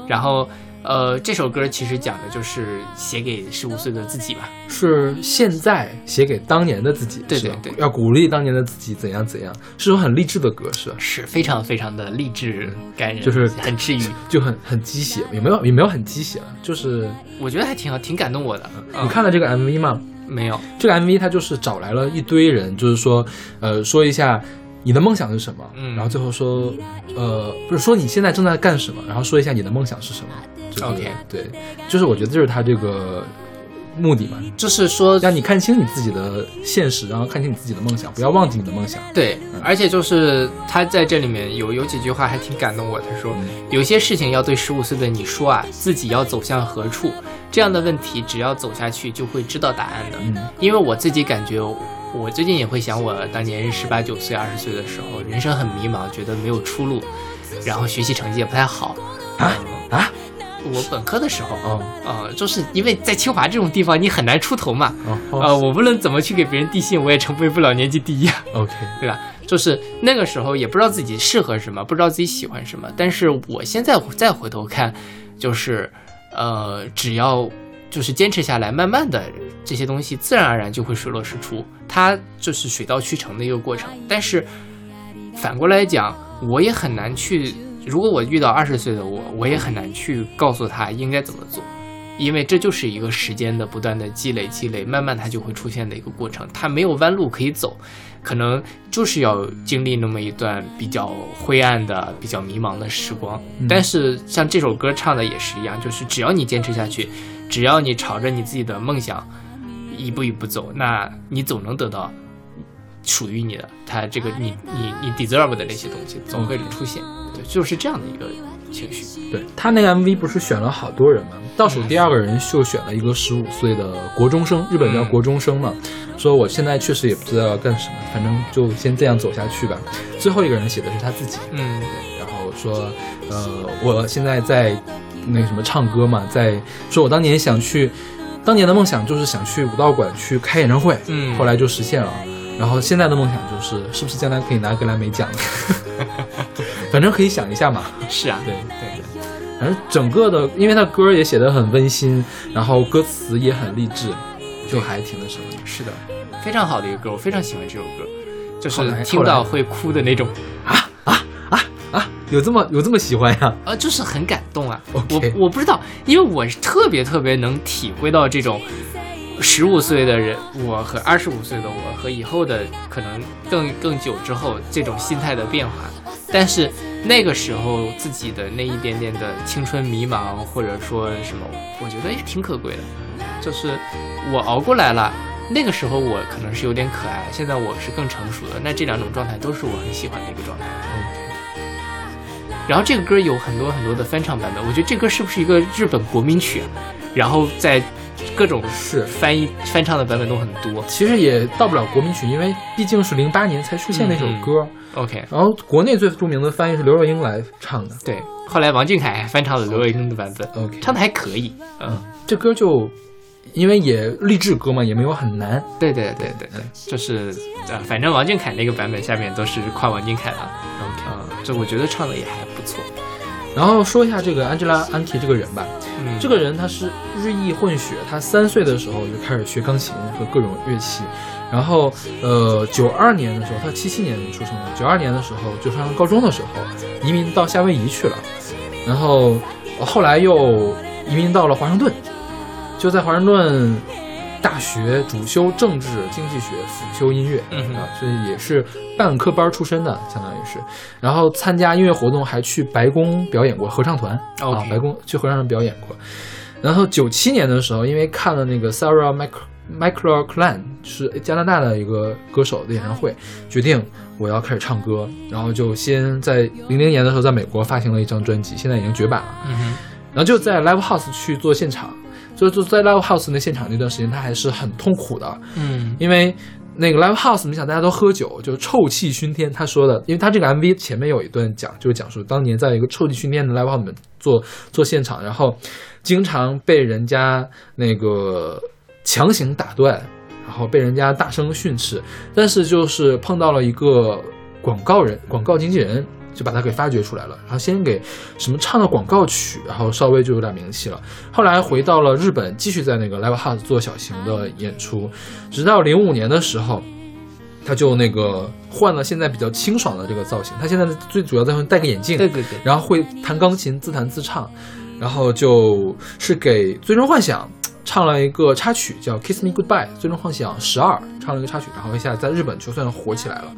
然后呃，这首歌其实讲的就是写给十五岁的自己吧。是现在写给当年的自己，对对对要鼓励当年的自己怎样怎样，是首很励志的歌，是吧？是非常非常的励志感人，就是很治愈。就很很鸡血，也没有也没有很鸡血啊，就是我觉得还挺好，挺感动我的。你看了这个 MV 吗？没有？这个 MV 它就是找来了一堆人，就是说，呃，说一下你的梦想是什么，嗯然后最后说，呃，不是说你现在正在干什么，然后说一下你的梦想是什么。就是 OK 对，就是我觉得就是他这个目的嘛，就是说让你看清你自己的现实，然后看清你自己的梦想，不要忘记你的梦想。对，而且就是他在这里面有有几句话还挺感动我。他说，有些事情要对十五岁的你说啊，自己要走向何处，这样的问题只要走下去就会知道答案的。嗯因为我自己感觉，我最近也会想，我当年十八九岁、二十岁的时候，人生很迷茫，觉得没有出路，然后学习成绩也不太好啊啊！我本科的时候，哦呃，就是因为在清华这种地方，你很难出头嘛。哦呃，我无论怎么去给别人递信，我也成为不了年级第一啊。，OK，*laughs* 对吧？就是那个时候也不知道自己适合什么，不知道自己喜欢什么。但是我现在再回头看，就是呃，只要就是坚持下来，慢慢的这些东西自然而然就会水落石出，它就是水到渠成的一个过程。但是反过来讲，我也很难去，如果我遇到二十岁的我，我也很难去告诉他应该怎么做。因为这就是一个时间的不断的积累，积累，慢慢它就会出现的一个过程，它没有弯路可以走，可能就是要经历那么一段比较灰暗的、比较迷茫的时光。但是像这首歌唱的也是一样，就是只要你坚持下去，只要你朝着你自己的梦想一步一步走，那你总能得到属于你的，它这个你你你 deserve 的那些东西总会出现。对，就是这样的一个情绪。对他那个 MV 不是选了好多人吗？倒数第二个人就选了一个十五岁的国中生，日本叫国中生嘛，说我现在确实也不知道要干什么，反正就先这样走下去吧。最后一个人写的是他自己，嗯，对，然后说，呃，我现在在那个什么唱歌嘛，在说我当年想去，当年的梦想就是想去武道馆去开演唱会，嗯后来就实现了。然后现在的梦想就是，是不是将来可以拿格莱美奖？*laughs* *laughs* 反正可以想一下嘛。是啊，对对对。反正整个的，因为他歌也写得很温馨，然后歌词也很励志，就还挺那什么的。是的，非常好的一个歌，我非常喜欢这首歌，就是听到会哭的那种，啊啊啊啊，有这么有这么喜欢呀？呃，就是很感动啊。我我不知道，因为我是特别特别能体会到这种十五岁的人，我和二十五岁的我和以后的可能更更久之后这种心态的变化。但是那个时候自己的那一点点的青春迷茫，或者说什么，我觉得也挺可贵的。就是我熬过来了，那个时候我可能是有点可爱，现在我是更成熟的。那这两种状态都是我很喜欢的一个状态。嗯然后这个歌有很多很多的翻唱版本，我觉得这歌是不是一个日本国民曲啊？然后在各种是翻译翻唱的版本都很多。其实也到不了国民曲，因为毕竟是零八年才出现那首歌。OK，然后国内最著名的翻译是刘若英来唱的。对，后来王俊凯翻唱了刘若英的版本，OK，唱的还可以。嗯，这歌就因为也励志歌嘛，也没有很难。对对对对对，就是呃，反正王俊凯那个版本下面都是夸王俊凯了。OK，啊、这我觉得唱的也还不错。然后说一下这个 Angela 这个人吧，嗯，这个人他是日裔混血，他三岁的时候就开始学钢琴和各种乐器，然后呃九二年的时候，他七七年出生的，九二年的时候就上高中的时候移民到夏威夷去了，然后呃后来又移民到了华盛顿，就在华盛顿大学主修政治经济学，辅修音乐，嗯啊，所以也是半科班出身的，相当于是。然后参加音乐活动还去白宫表演过合唱团啊白宫去合唱团表演过。然后九七年的时候，因为看了那个 Sarah Mic McLachlan 是加拿大的一个歌手的演唱会，决定我要开始唱歌，然后就先在零零年的时候在美国发行了一张专辑，现在已经绝版了。嗯哼，然后就在 Live House 去做现场，就就在 Live House 那现场那段时间，他还是很痛苦的，嗯因为那个 Live House，你想大家都喝酒，就臭气熏天。他说的，因为他这个 MV 前面有一段讲，就是讲述当年在一个臭气熏天的 Live House 里面做做现场，然后经常被人家那个强行打断，然后被人家大声训斥，但是就是碰到了一个广告人、广告经纪人。就把他给发掘出来了，然后先给什么唱了广告曲，然后稍微就有点名气了。后来回到了日本，继续在那个 Live House 做小型的演出，直到零五年的时候，他就那个换了现在比较清爽的这个造型。他现在最主要在戴个眼镜，对对对，然后会弹钢琴，自弹自唱，然后就是给《最终幻想》唱了一个插曲，叫《Kiss Me Goodbye》，《最终幻想十二》唱了一个插曲，然后一下在日本就算火起来了。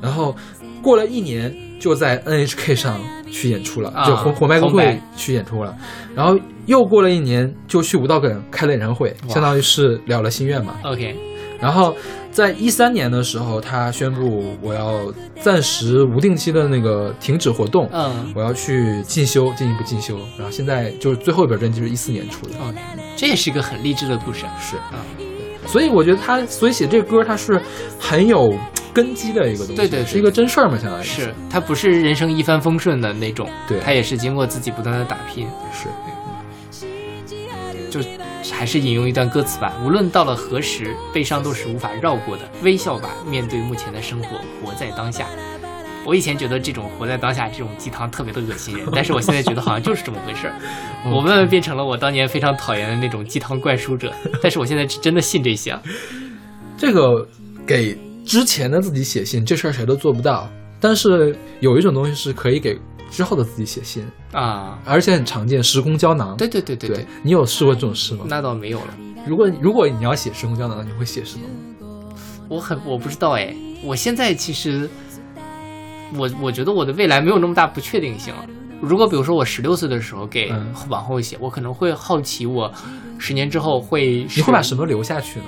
然后过了一年，就在 NHK 上去演出了，啊就红红白歌会去演出了。然后又过了一年，就去武道馆开了演唱会，相当于是了了心愿嘛。OK，然后在一三年的时候，他宣布我要暂时无定期的那个停止活动，嗯。我要去进修，进一步进修。然后现在就是最后一本专辑是一四年出的，OK，这也是一个很励志的故事啊。是。啊，所以我觉得他，所以写这个歌，他是很有根基的一个东西，对对对。是一个真事儿嘛，相当于是他不是人生一帆风顺的那种，对。他也是经过自己不断的打拼。是。就还是引用一段歌词吧，无论到了何时，悲伤都是无法绕过的。微笑吧，面对目前的生活，活在当下。我以前觉得这种活在当下这种鸡汤特别的恶心人，但是我现在觉得好像就是这么回事儿。我慢慢变成了我当年非常讨厌的那种鸡汤灌输者，但是我现在是真的信这些啊。这个给之前的自己写信，这事儿谁都做不到。但是有一种东西是可以给之后的自己写信，啊，而且很常见，时空胶囊。对对对对对，你有试过这种事吗？那倒没有了。如果如果你要写时空胶囊，你会写什么？我很我不知道哎，我现在其实，我我觉得我的未来没有那么大不确定性了。如果比如说我十六岁的时候给嗯往后写，我可能会好奇我十年之后会你会把什么留下去呢？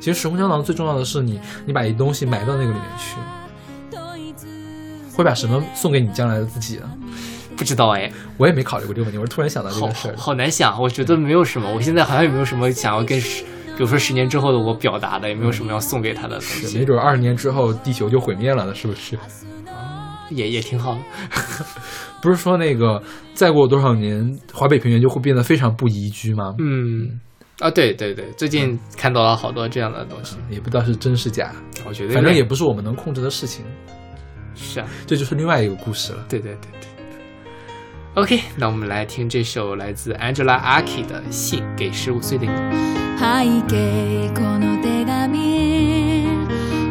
其实时空胶囊最重要的是你，你把一东西埋到那个里面去。会把什么送给你将来的自己呢？不知道哎，我也没考虑过这个问题，我是突然想到这好个事儿。好难想。我觉得没有什么，我现在好像也没有什么想要跟十，比如说十年之后的我表达的，也没有什么要送给他的东是，西，没准二十年之后地球就毁灭了呢，是不是？也也挺好的。*laughs* 不是说那个再过多少年，华北平原就会变得非常不宜居吗？嗯，啊，对对对，最近看到了好多这样的东西，也不知道是真是假，我觉得反正也不是我们能控制的事情，是啊，这就是另外一个故事了。对对对对。OK，那我们来听这首来自 Angela Aki 的《信给十五岁的你》。背景この手紙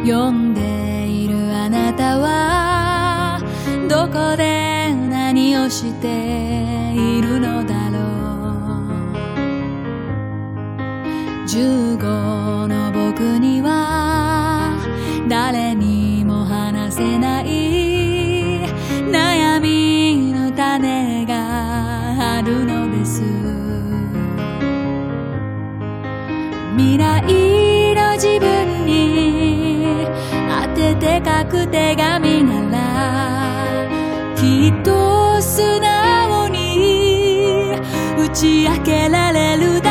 読んでいるあなたはどこで何をしているのだろう15の僕には誰に 未来の自分に当てて書く手紙ならきっと素直に打ち明けられる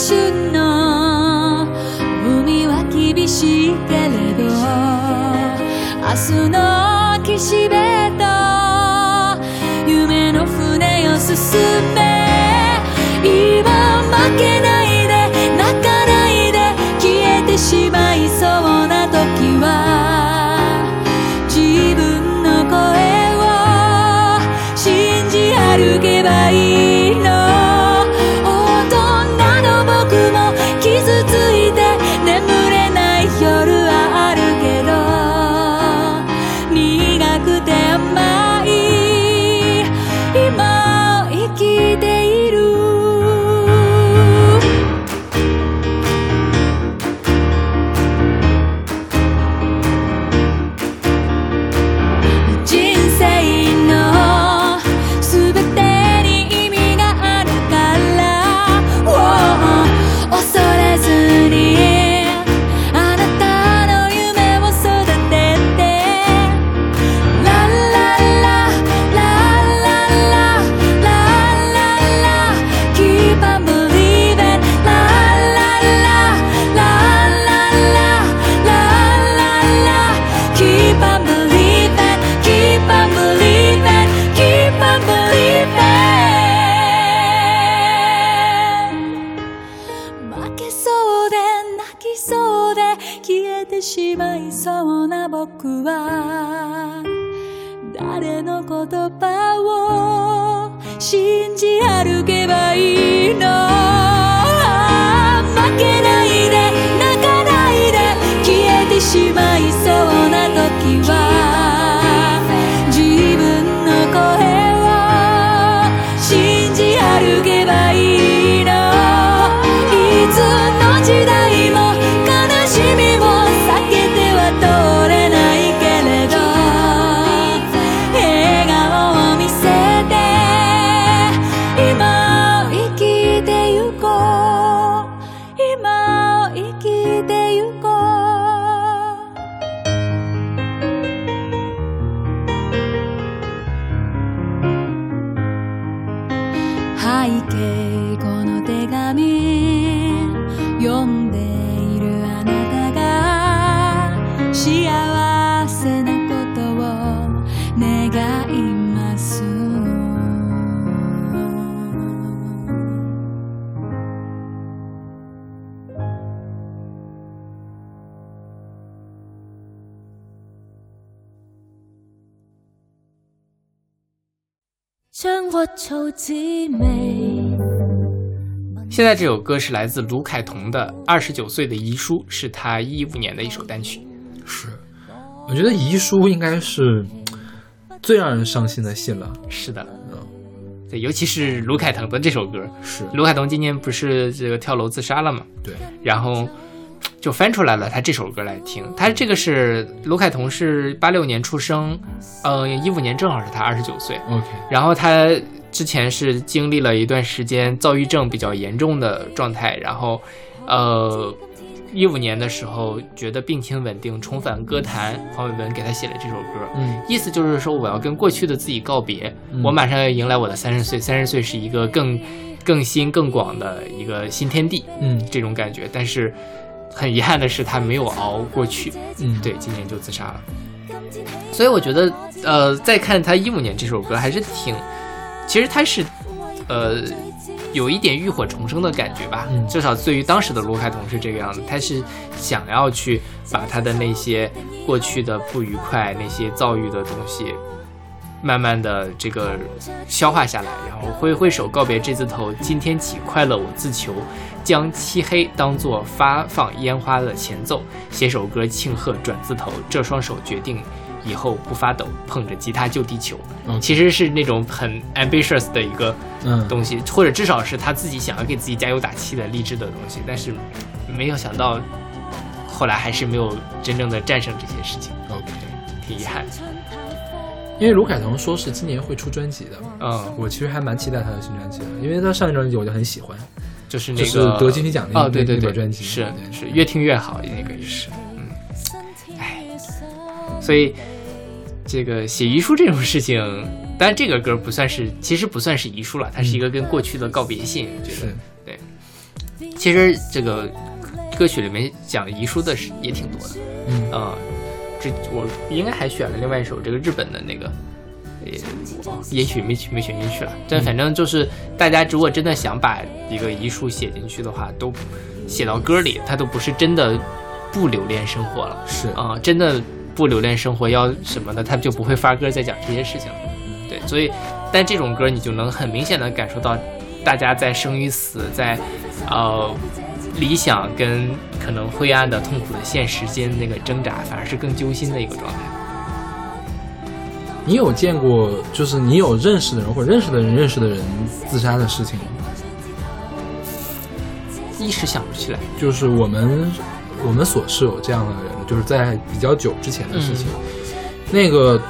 春の海は厳しいけれど明日の岸辺と夢の船を進め。今負けないで泣かないで消えてしまいそうな時は。自分の声を信じ歩けばいい。现在这首歌是来自卢凯彤的《二十九岁的遗书》，是他一五年的一首单曲。是，我觉得遗书应该是最让人伤心的信了。是的，嗯，对，尤其是卢凯彤的这首歌。是卢凯彤今年不是这个跳楼自杀了嘛？对，然后就翻出来了他这首歌来听。他这个是卢凯彤是八六年出生，呃，一五年正好是他二十九岁。OK，然后他之前是经历了一段时间躁郁症比较严重的状态，然后，呃，一五年的时候觉得病情稳定，重返歌坛，黄伟文给他写了这首歌，嗯意思就是说我要跟过去的自己告别，嗯我马上要迎来我的三十岁，三十岁是一个更更新更广的一个新天地，嗯这种感觉。但是很遗憾的是，他没有熬过去，嗯，对，今年就自杀了。所以我觉得，呃，再看他一五年这首歌，还是挺，其实他是，呃，有一点浴火重生的感觉吧。嗯至少对于当时的卢凯彤是这个样子，他是想要去把他的那些过去的不愉快、那些遭遇的东西，慢慢的这个消化下来，然后挥挥手告别这字头，今天起快乐我自求，将漆黑当作发放烟花的前奏，写首歌庆贺转字头，这双手决定以后不发抖，捧着吉他救地球。OK 其实是那种很 ambitious 的一个嗯东西，或者至少是他自己想要给自己加油打气的励志的东西，但是没有想到后来还是没有真正的战胜这些事情，OK，挺遗憾。因为卢凯彤说是今年会出专辑的，嗯，我其实还蛮期待他的新专辑的，因为他上一张专辑我就很喜欢，就是那个得金曲奖的哦，对对对，那本专辑是是越听越好，那个也是，嗯，哎，所以这个写遗书这种事情，当然这个歌不算是，其实不算是遗书了，它是一个跟过去的告别信，我觉得对。其实这个歌曲里面讲遗书的是也挺多的，嗯。啊、这我应该还选了另外一首这个日本的那个，也许没没选进去了，但反正就是大家如果真的想把一个遗书写进去的话，都写到歌里，他都不是真的不留恋生活了是啊、真的不留恋生活要什么的，他就不会发歌再讲这些事情了。对，所以但这种歌你就能很明显的感受到大家在生与死，在呃理想跟可能灰暗的痛苦的现实间那个挣扎，反而是更揪心的一个状态。你有见过，就是你有认识的人或者认识的人认识的人自杀的事情吗？一时想不起来。就是我们我们所是有这样的人，就是在比较久之前的事情。那个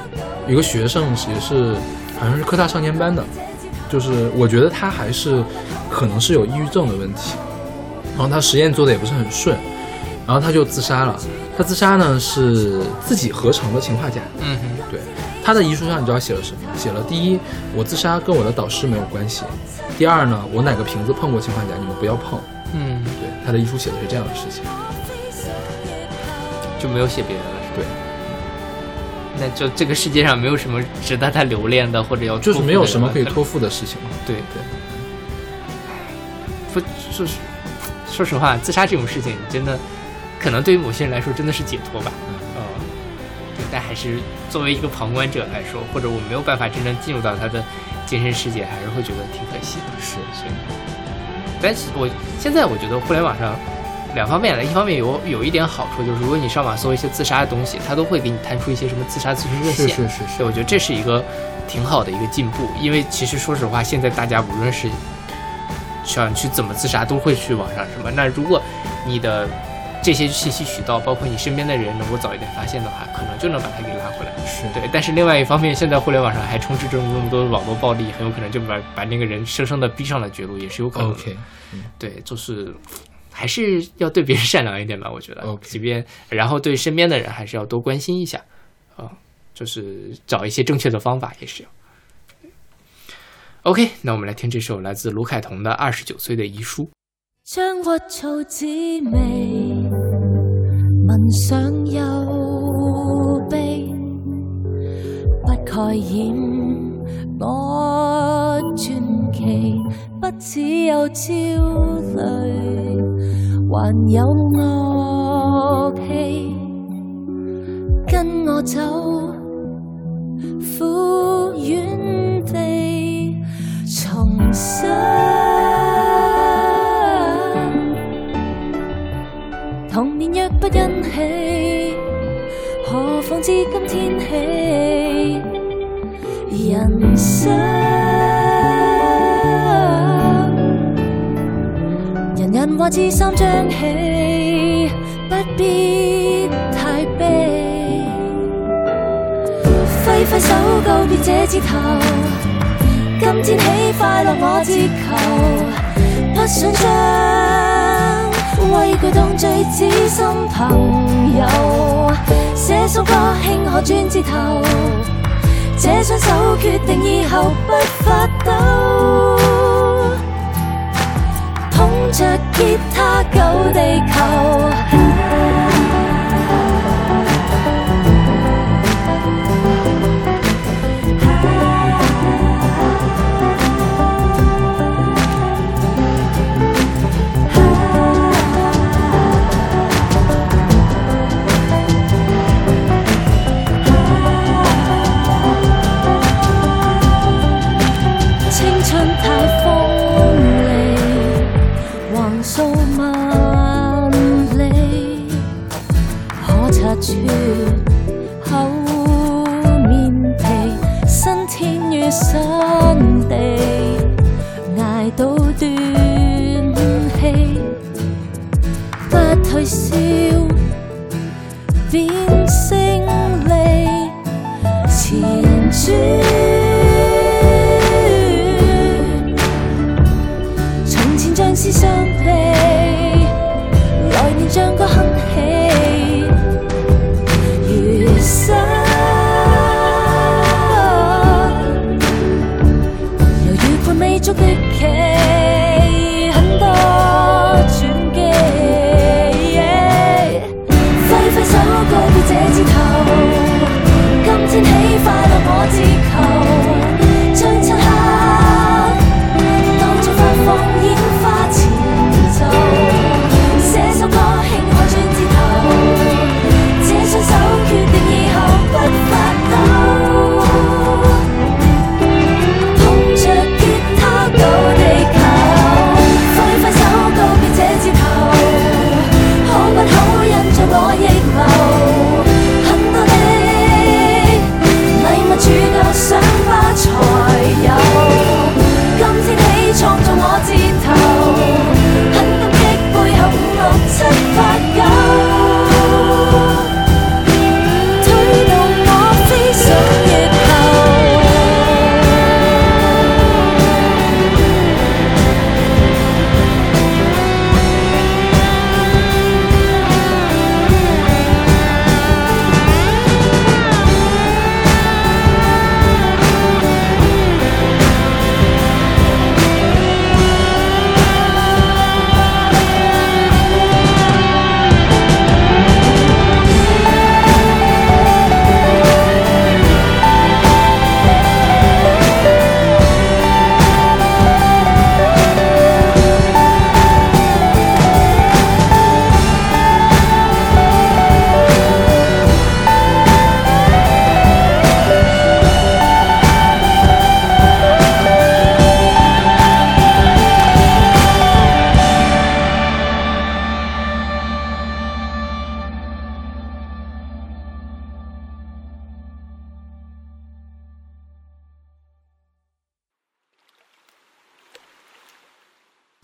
有个学生也是好像是科大少年班的，就是我觉得他还是可能是有抑郁症的问题，然后他实验做的也不是很顺，然后他就自杀了。他自杀呢是自己合成的氰化钾，嗯哼，对，他的遗书上你知道写了什么？写了第一，我自杀跟我的导师没有关系；第二呢，我哪个瓶子碰过氰化钾，你们不要碰。嗯，对，他的遗书写的是这样的事情。就没有写别的了。对，那就这个世界上没有什么值得他留恋的，或者要就是没有什么可以托托付的事情嘛。对对，不，说实说实话，自杀这种事情真的可能对于某些人来说真的是解脱吧。嗯，对，但还是作为一个旁观者来说，或者我没有办法真正进入到他的精神世界，还是会觉得挺可惜的。是是，但是我现在我觉得互联网上两方面的，一方面有有一点好处，就是如果你上网搜一些自杀的东西，它都会给你弹出一些什么自杀咨询热是线。是是是，对，我觉得这是一个挺好的一个进步，因为其实说实话，现在大家无论是想去怎么自杀，都会去网上什么。那如果你的这些信息渠道，包括你身边的人能够早一点发现的话，可能就能把它给拉回来。是对，但是另外一方面，现在互联网上还充斥着那么多的网络暴力，很有可能就把把那个人生生的逼上了绝路，也是有可能的。OK，对，就是还是要对别人善良一点吧，我觉得。OK 即便然后对身边的人还是要多关心一下，啊、就是找一些正确的方法也是要。OK，那我们来听这首来自卢凯彤的《二十九岁的遗书》。聞上又悲，不蓋掩我传奇，不只有焦慮，還有樂器，跟我走，苦遠地重生。童年若不欣喜，何況至今天起？人生，人人話知三張戲，不必太悲。揮揮手告別這枝頭，今天起快樂我自求，不想將畏懼當最知心朋友，寫首歌轻可轉字头，这双手决定以后不发抖，捧着吉他救地球。是。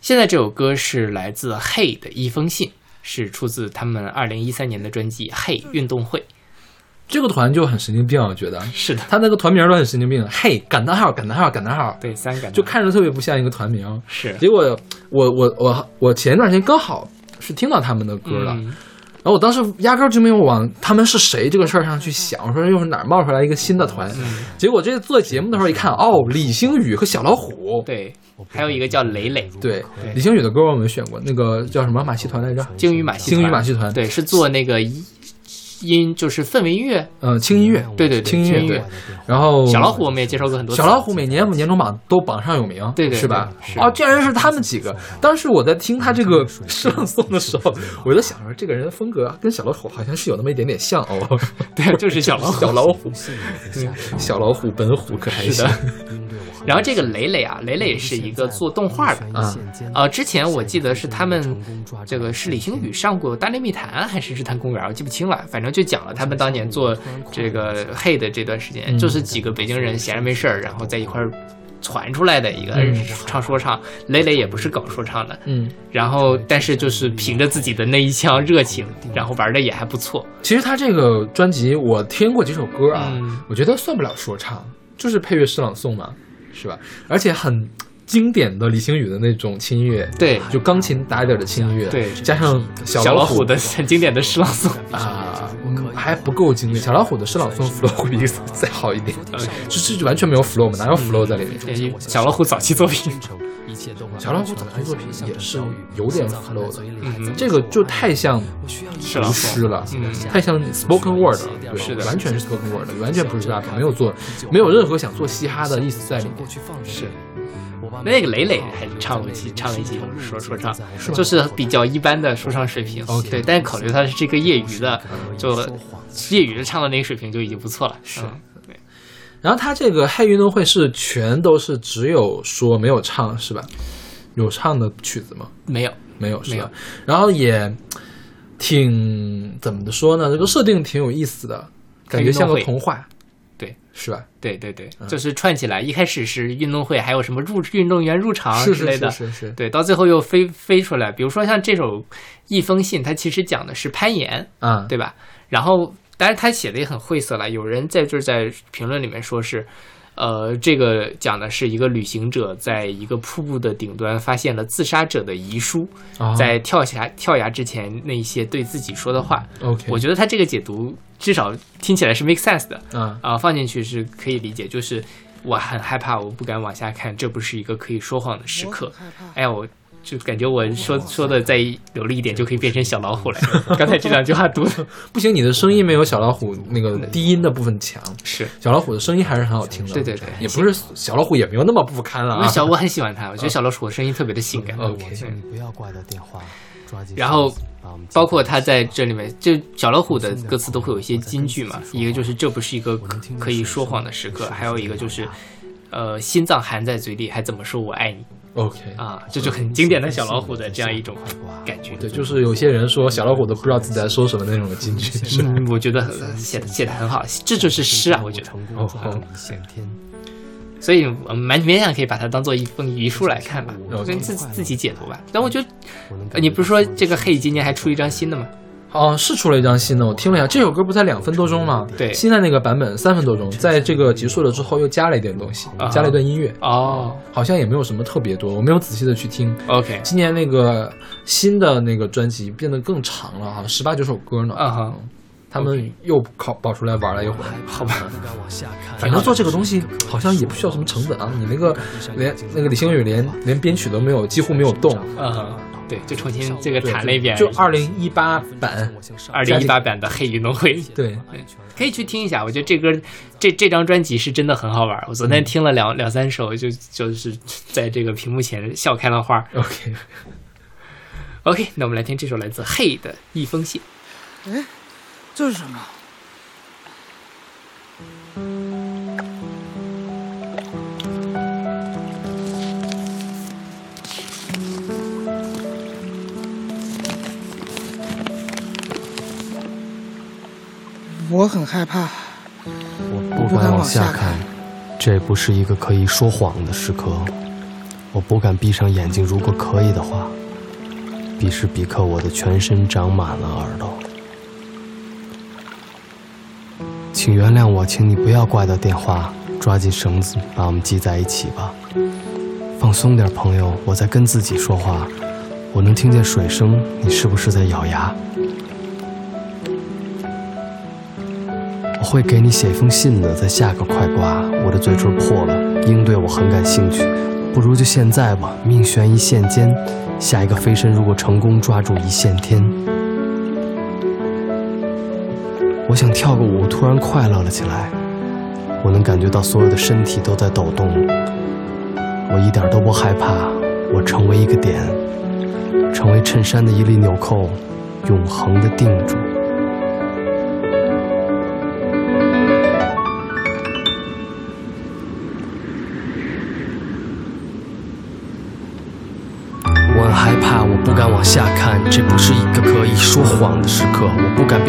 现在这首歌是来自 Hey 的一封信，是出自他们二零一三年的专辑《Hey 运动会》。这个团就很神经病，我觉得。是的，他那个团名都很神经病。嘿，感叹号，感叹号，感叹号，对，三感就看着特别不像一个团名。是，结果我我我我前一段时间刚好是听到他们的歌了，后我当时压根儿就没有往他们是谁这个事儿上去想，我说又是哪儿冒出来一个新的团。嗯结果这做节目的时候一看，哦，李星宇和小老虎。对，还有一个叫磊磊，对对李星宇的歌我们选过，那个叫什么马戏团来着？鲸鱼马戏鲸鱼马戏团，对，是做那个音音就是氛围音乐，呃，轻音乐，对对对，轻音乐对轻音乐。然后小老虎我们也介绍过很多次，小老虎每年年终榜都榜上有名，对对对是吧？是哦，竟然是他们几个。当时我在听他这个上送的时候，我就想说，这个人的风格跟小老虎好像是有那么一点点像哦。*laughs* 对，就是小老虎。*laughs* 小老虎，*laughs* 小老虎本虎可还行是的。然后这个磊磊啊，磊磊是一个做动画的啊呃，之前我记得是他们这个是李星宇上过《大内密谈》还是日坛公园，我记不清了。反正就讲了他们当年做这个黑的这段时间，嗯就是几个北京人闲着没事儿，然后在一块儿传出来的一个嗯唱说唱。磊磊也不是搞说唱的，嗯，然后但是就是凭着自己的那一腔热情，然后玩的也还不错。其实他这个专辑我听过几首歌啊，嗯我觉得算不了说唱，就是配乐诗朗诵嘛，是吧？而且很经典的李星宇的那种轻音乐，对。就钢琴打一点的轻音乐，对。加上小小老虎的很 *laughs* 经典的诗朗诵，啊，嗯还不够经典。小老虎的诗朗诵 flow 会比再好一点，*laughs* 就是完全没有 flow 嘛，哪有 flow 在里面？小老虎早期作品，小老虎早期作品也是有点 flow 的，嗯，这个就太像诗朗读诗，了，嗯。太像 spoken word 了，对是的。完全是 spoken word，完全不是 rap，没有做，没有任何想做嘻哈的意思在里面。是。那个磊磊还唱过几唱了几首说说唱，就是比较一般的说唱水平。OK 对，但是考虑他是这个业余的，就业余的唱到那个水平就已经不错了。是嗯然后他这个嗨运动会是全都是只有说没有唱是吧？有唱的曲子吗？没有，没有，是没有吧？然后也挺怎么的说呢？这个设定挺有意思的，感觉像个童话，对，是吧？对对对，就是串起来。一开始是运动会，还有什么入运动员入场是是之类的，是是是，对，到最后又飞飞出来。比如说像这首《一封信》，它其实讲的是攀岩，啊，对吧？然后，但是他写的也很晦涩了。有人在就是在评论里面说是，呃，这个讲的是一个旅行者在一个瀑布的顶端发现了自杀者的遗书，啊在跳下跳崖之前那些对自己说的话。OK，我觉得他这个解读至少听起来是 make sense 的啊啊、放进去是可以理解。就是我很害怕，我不敢往下看，这不是一个可以说谎的时刻。哎呀，我就感觉我说说的再流利一点，就可以变成小老虎了。*laughs* 刚才这两句话读的不行，你的声音没有小老虎那个低音的部分强。是。小老虎的声音还是很好听的，对对对也不是小老虎也没有那么不堪了啊。因为小我很喜欢他，我觉得小老虎的声音特别的性感。OK 不要挂掉电话，抓紧然后包括他在这里面，就小老虎的歌词都会有一些金句嘛，一个就是这不是一个可可以说谎的时刻，还有一个就是，呃，心脏含在嘴里还怎么说我爱你 OK，啊，这就很经典的小老虎的这样一种感觉。对，就是有些人说小老虎都不知道自己在说什么那种金句，是吧嗯，我觉得很写的写的很好，这就是诗啊，我觉得。成功抓住一线天。所以蛮勉强可以把它当做一封遗书来看吧跟自自己解读吧。但我觉得，呃你不是说这个黑今年还出一张新的吗？哦，是出了一张新的，我听了一下，这首歌不才两分多钟吗？对现在那个版本三分多钟，在这个结束了之后又加了一点东西，啊加了一段音乐，哦好像也没有什么特别多，我没有仔细的去听。，OK，今年那个新的那个专辑变得更长了，好像十八九首歌呢。啊哈，他们又跑跑出来玩了一会儿，好吧。反正做这个东西好像也不需要什么成本啊。你那个连那个李星宇连连编曲都没有，几乎没有动。嗯哼，对，就重新这个对弹了一遍，就二零一八版，二零一八版的黑运动会，对，可以去听一下。我觉得这歌这这张专辑是真的很好玩。我昨天听了两两三首，就就是在这个屏幕前笑开了花。OK，OK，那我们来听这首来自黑的一封信。这是什么？我很害怕，我不敢往下看，这不是一个可以说谎的时刻。我不敢闭上眼睛。如果可以的话，彼时彼刻我的全身长满了耳朵。请原谅我，请你不要挂掉电话，抓紧绳子把我们系在一起吧。放松点，朋友，我在跟自己说话，我能听见水声，你是不是在咬牙？会给你写一封信的，在下个快挂。我的嘴唇破了，鹰对我很感兴趣，不如就现在吧。命悬一线间，下一个飞身如果成功抓住一线天，我想跳个舞，突然快乐了起来。我能感觉到所有的身体都在抖动，我一点都不害怕。我成为一个点，成为衬衫的一粒纽扣，永恒的定住。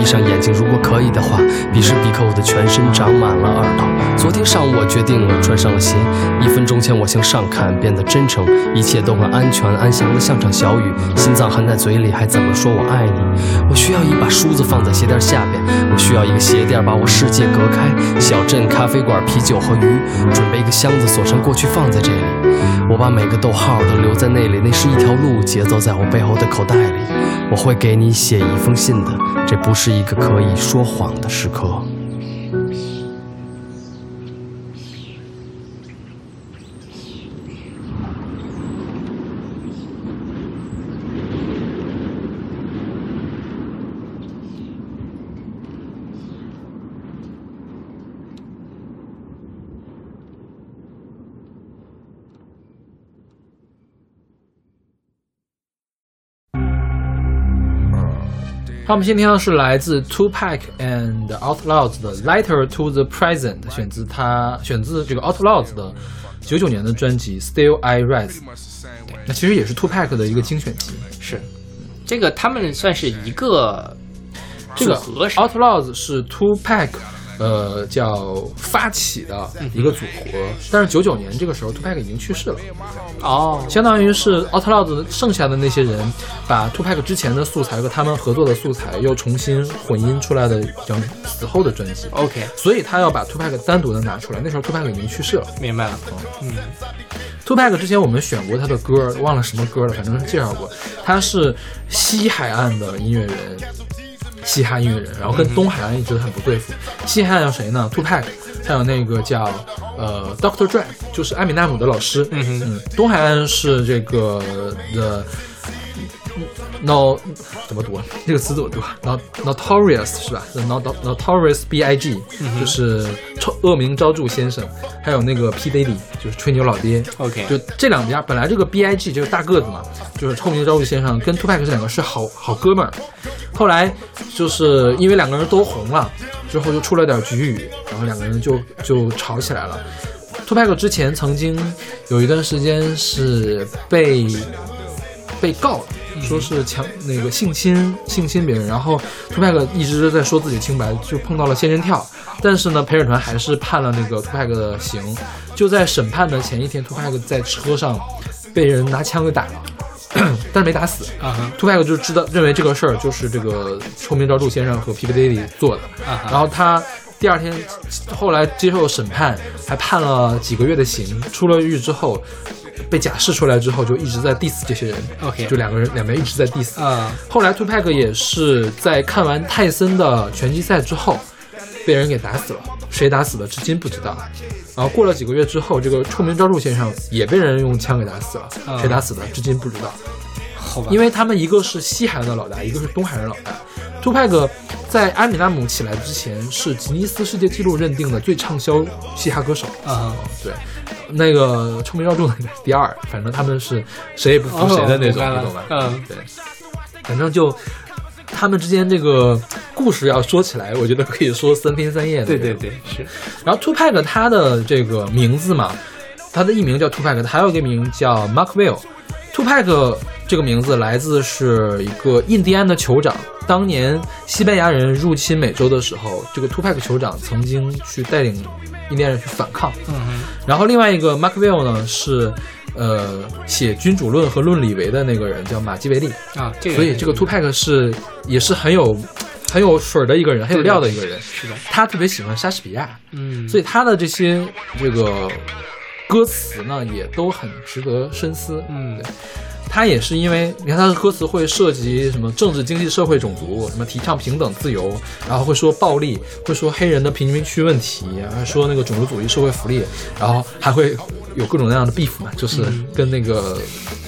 上眼睛，如果可以的话，彼时彼刻我的全身长满了耳朵。昨天上午我决定了，穿上了鞋。一分钟前我向上看，变得真诚，一切都很安全，安详的像场小雨。心脏含在嘴里，还怎么说我爱你？我需要一把梳子放在鞋垫下面，我需要一个鞋垫把我世界隔开。小镇、咖啡馆、啤酒和鱼，准备一个箱子，锁上过去，放在这里。我把每个逗号都留在那里，那是一条路，节奏在我背后的口袋里。我会给你写一封信的，这不是一个可以说谎的时刻。好，我们先听到的是来自 Two Pack and Outlaws 的《Letter to the President》，选自他选自这个 Outlaws 的九九年的专辑《Still I Rise》。那其实也是 Two Pack 的一个精选集。是，这个他们算是一个这个 Outlaws 是 Tupac 呃叫发起的一个组合，但是九九年这个时候 Tupac 已经去世了。哦，相当于是 Outlaws 剩下的那些人，把 Tupac 之前的素材和他们合作的素材又重新混音出来的整死后的专辑。OK，所以他要把 Tupac 单独的拿出来。那时候 Tupac 已经去世了。明白了。嗯 Tupac 之前我们选过他的歌，忘了什么歌了，反正是介绍过。他是西海岸的音乐人，嘻哈音乐人，然后跟东海岸一直很不对付。西海岸有谁呢？Tupac，还有那个叫呃 Doctor Dre，就是艾米纳姆的老师。嗯哼嗯，东海岸是这个的 no 怎么读？这个词怎么读？not notorious 是吧 not notorious B.I.G. 就是臭恶名昭著先生，还有那个 P Diddy 就是吹牛老爹。OK，就这两家，本来这个 B.I.G 就是大个子嘛，就是臭名昭著先生跟 Tupac 这两个是好好哥们儿，后来就是因为两个人都红了，之后就出了点局语，然后两个人就就吵起来了。Tupac 之前曾经有一段时间是被被告说是强那个性侵性侵别人，然后 Tupac 一直在说自己清白，就碰到了仙人跳，但是呢陪审团还是判了那个 Tupac 的刑。就在审判的前一天，Tupac 在车上被人拿枪给打了。但是没打死，Tupac 就知道认为这个事儿就是这个臭名昭著先生和 P. Diddy 做的，然后他第二天后来接受审判，还判了几个月的刑。出了狱之后，被假释出来之后，就一直在 diss 这些人。OK 就两个人两边一直在 diss。啊后来 Tupac 也是在看完泰森的拳击赛之后，被人给打死了，谁打死的至今不知道。然后过了几个月之后，这个臭名昭著先生也被人用枪给打死了，啊谁打死的至今不知道。好吧，因为他们一个是西海岸的老大，一个是东海岸老大。Tupac 在阿米纳姆起来之前是吉尼斯世界纪录认定的最畅销嘻哈歌手。啊对，那个臭名昭著的第二，反正他们是谁也不服谁的那种，你懂吧？嗯对，反正就他们之间这个故事要说起来，我觉得可以说三天三夜的。对对。对是然后 Tupac 他的这个名字嘛，他的艺名叫 Tupac，他还有一个名叫 Mark Will。Tupac 这个名字来自是一个印第安的酋长。当年西班牙人入侵美洲的时候，这个 Tupac 酋长曾经去带领印第安人去反抗。嗯哼然后另外一个 Mark Will 呢是呃写《君主论》和《论理维》的那个人叫马基维利，啊，这个所以这个 Tupac 是也是很有很有水儿的一个人，很有料的一个人。是的，他特别喜欢莎士比亚，嗯，所以他的这些这个歌词呢，也都很值得深思。嗯对，他也是因为你看他的歌词会涉及什么政治、经济、社会、种族，什么提倡平等、自由，然后会说暴力，会说黑人的贫民区问题，还说那个种族主义、社会福利，然后还会有各种各样的 beef 嘛，就是嗯跟那个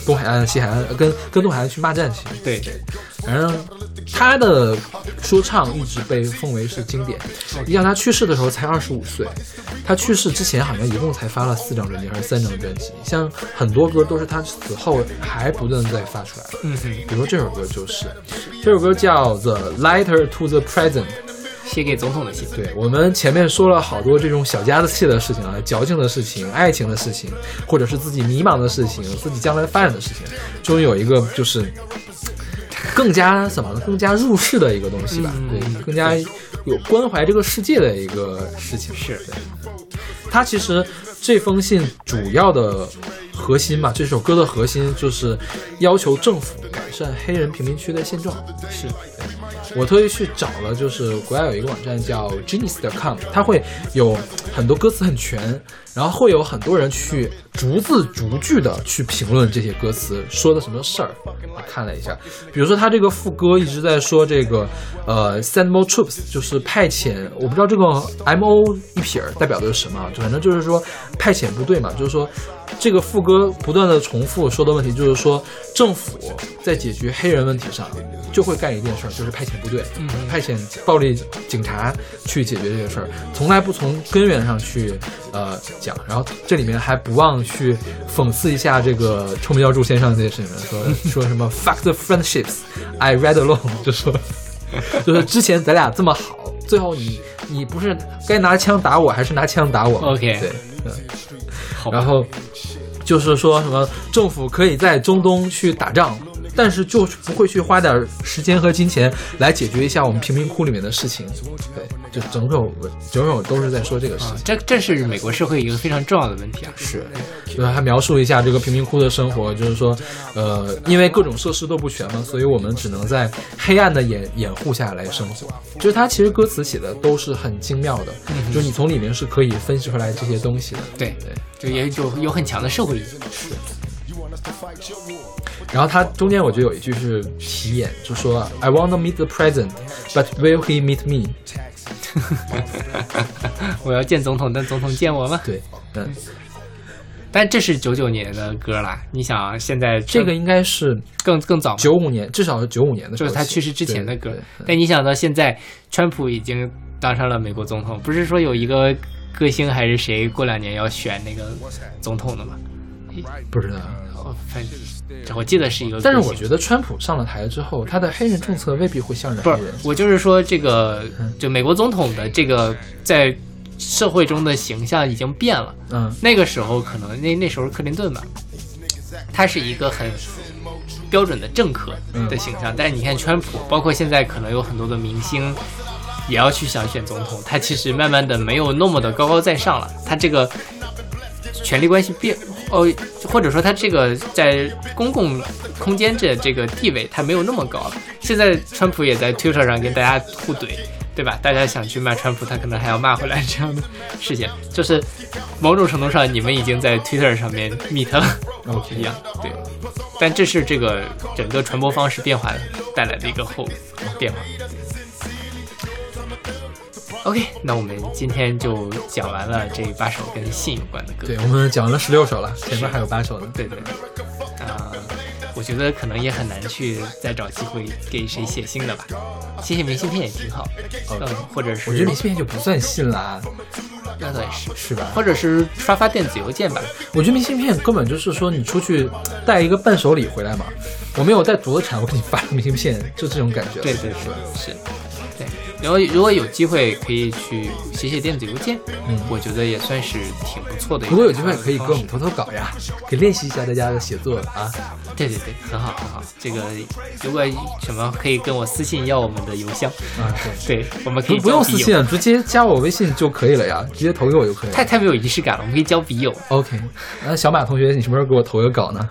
东海岸、西海岸，呃跟跟东海岸去骂战去。对对，反正他的说唱一直被奉为是经典。你想他去世的时候才二十五岁，他去世之前好像一共才发了四张专辑还是三张专辑，像很多歌都是他死后还不断在发出来的。嗯哼，比如说这首歌就是，这首歌叫《The Letter to the President》。写给总统的信，对我们前面说了好多这种小家子气的事情啊，矫情的事情、爱情的事情，或者是自己迷茫的事情、自己将来发展的事情，终于有一个就是更加怎么呢？更加入世的一个东西吧，嗯对，更加有关怀这个世界的一个事情。是对，他其实这封信主要的核心嘛，这首歌的核心就是要求政府改善黑人贫民区的现状。是。我特意去找了，就是国外有一个网站叫 Genius.com，它会有很多歌词很全，然后会有很多人去逐字逐句的去评论这些歌词说的什么事儿。我看了一下，比如说他这个副歌一直在说这个呃 send more troops，就是派遣，我不知道这个 M O 一撇代表的是什么，就反正就是说派遣部队嘛，就是说这个副歌不断的重复说的问题就是说政府在解决黑人问题上就会干一件事儿，就是派遣部队，派遣暴力警察去解决这个事儿，从来不从根源上去呃讲。然后这里面还不忘去讽刺一下这个臭名昭著先生这些事情，说说什么 *laughs* fuck the friendships I read alone，就说 *laughs* 就是之前咱俩这么好，最后你你不是该拿枪打我，还是拿枪打我 OK 对，嗯。然后就是说什么政府可以在中东去打仗，但是就是不会去花点时间和金钱来解决一下我们贫民窟里面的事情。对，就整首整首都是在说这个事情。这这是美国社会一个非常重要的问题啊。是，就是还描述一下这个贫民窟的生活，就是说，呃，因为各种设施都不全嘛，所以我们只能在黑暗的掩掩护下来生活。就是他其实歌词写的都是很精妙的，嗯就是你从里面是可以分析出来这些东西的。对对。就也有有很强的社会意义。然后他中间我觉得有一句是题眼，就说 I want to meet the president, but will he meet me？*laughs* 我要见总统，但总统见我吗？对，嗯，但这是九九年的歌啦。你想啊，现在这个应该是更更早嘛，九五年，至少是九五年的就是他去世之前的歌。但你想到现在，川普已经当上了美国总统，不是说有一个歌星还是谁过两年要选那个总统的吗？不知道。哦，反正我记得是一个。但是我觉得川普上了台之后，他的黑人政策未必会向着不是黑人。，我就是说这个，就美国总统的这个在社会中的形象已经变了。嗯那个时候可能那那时候克林顿吧，他是一个很标准的政客的形象，但是你看川普，包括现在可能有很多的明星也要去想选总统，他其实慢慢的没有那么的高高在上了，他这个权力关系变。哦，或者说他这个在公共空间这这个地位，他没有那么高了。现在川普也在 Twitter 上跟大家互怼，对吧？大家想去骂川普，他可能还要骂回来这样的事情，就是某种程度上，你们已经在 Twitter 上面 meet 了 OK *laughs* 一样，对。但这是这个整个传播方式变化带来的一个后变化。OK，那我们今天就讲完了这八首跟性有关的歌。对，我们讲完了十六首了，前面还有八首呢。对对对，啊、我觉得可能也很难去再找机会给谁写信了吧。写写明信片也挺好，嗯，或者是我觉得明信片就不算信了啊，那倒也是，是吧？或者是刷发电子邮件吧。我觉得明信片根本就是说你出去带一个伴手礼回来嘛，我没有带多的产，我给你发个明信片，就这种感觉。对对是吧？是，然后如果有机会可以去写写电子邮件嗯。我觉得也算是挺不错的如果有机会可以跟我们投投稿呀可以练习一下大家的写作啊。对对对很好很好。这个如果什么可以跟我私信要我们的邮箱啊 *laughs* 对。我们可以不用私信啊直接加我微信就可以了呀直接投给我就可以了。太太没有仪式感了我们可以交笔友。Ok 那小马同学你什么时候给我投个稿呢？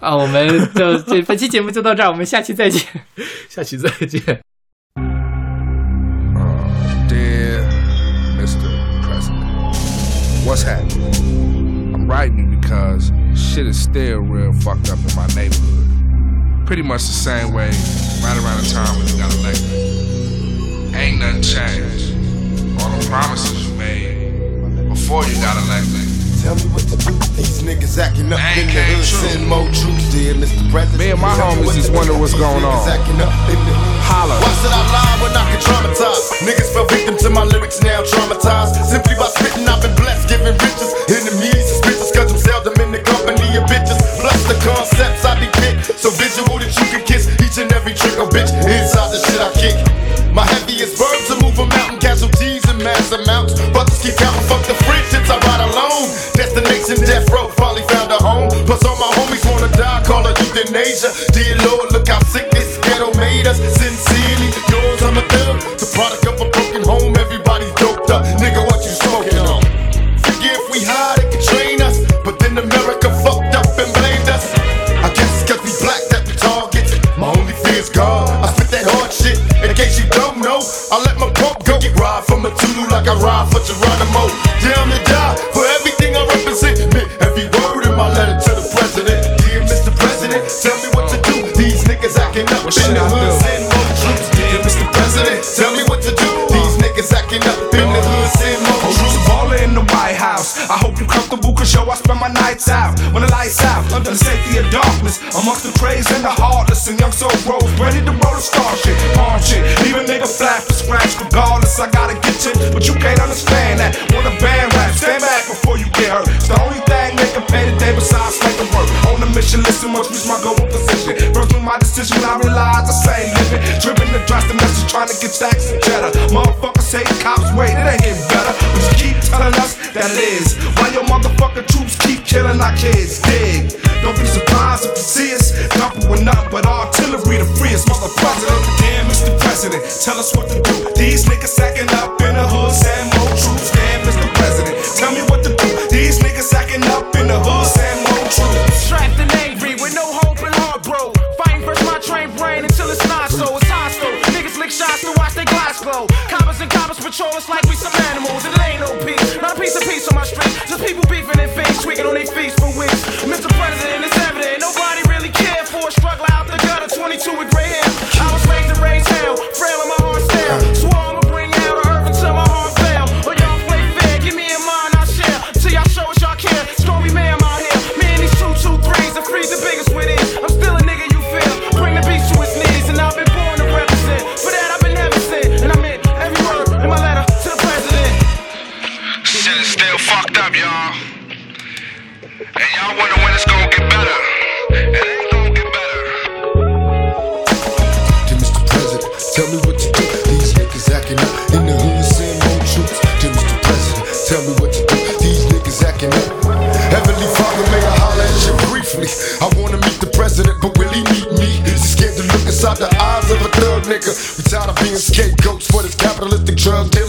啊我们的这本期节目就到这儿我们下期再见。*laughs* 下期再见。What's happening? I'm writing because shit is still real fucked up in my neighborhood. Pretty much the same way right around the time when you got elected. Ain't nothing changed. All the promises you made before you got elected. Tell me what to do. These niggas acting up in the hood. Send more troops, dear Mr. President. Me and my homies just wonder what's going on. Holla. Why should I lie when I can traumatize? Niggas fell victim to my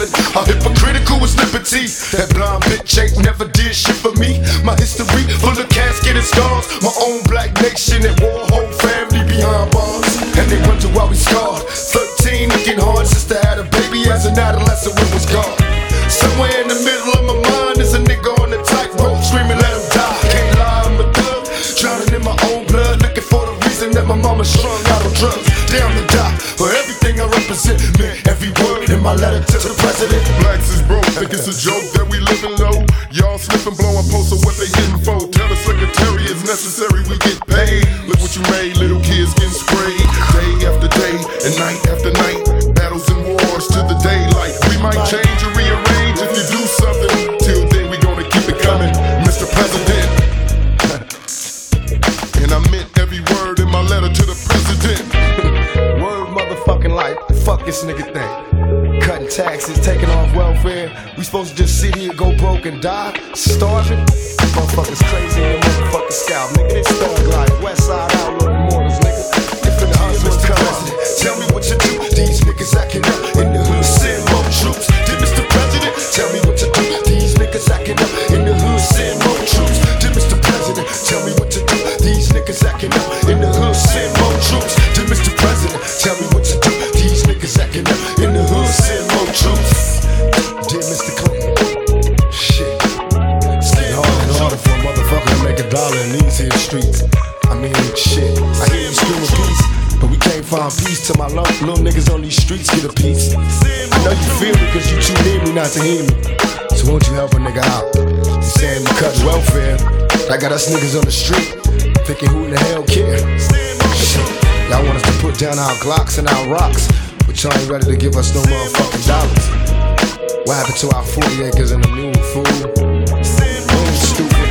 villain. A hypocritical with liberty. That blind got us niggas on the street thinking who in the hell care? Shit. Y'all want us to put down our Glocks and our rocks, but y'all ain't ready to give us no motherfucking dollars. What happened to our 40 acres and a mule, fool? Stupid.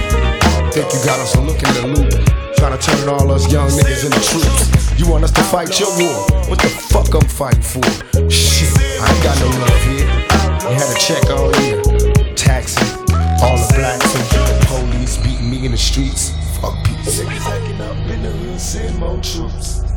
Think you got us looking in the loop. Trying to turn all us young niggas into troops. You want us to fight your war? What the fuck I'm fighting for? Shit, I ain't got no love here. You had to check all year. In the streets. Fuck peace. Niggas acting up in the hood, send more troops.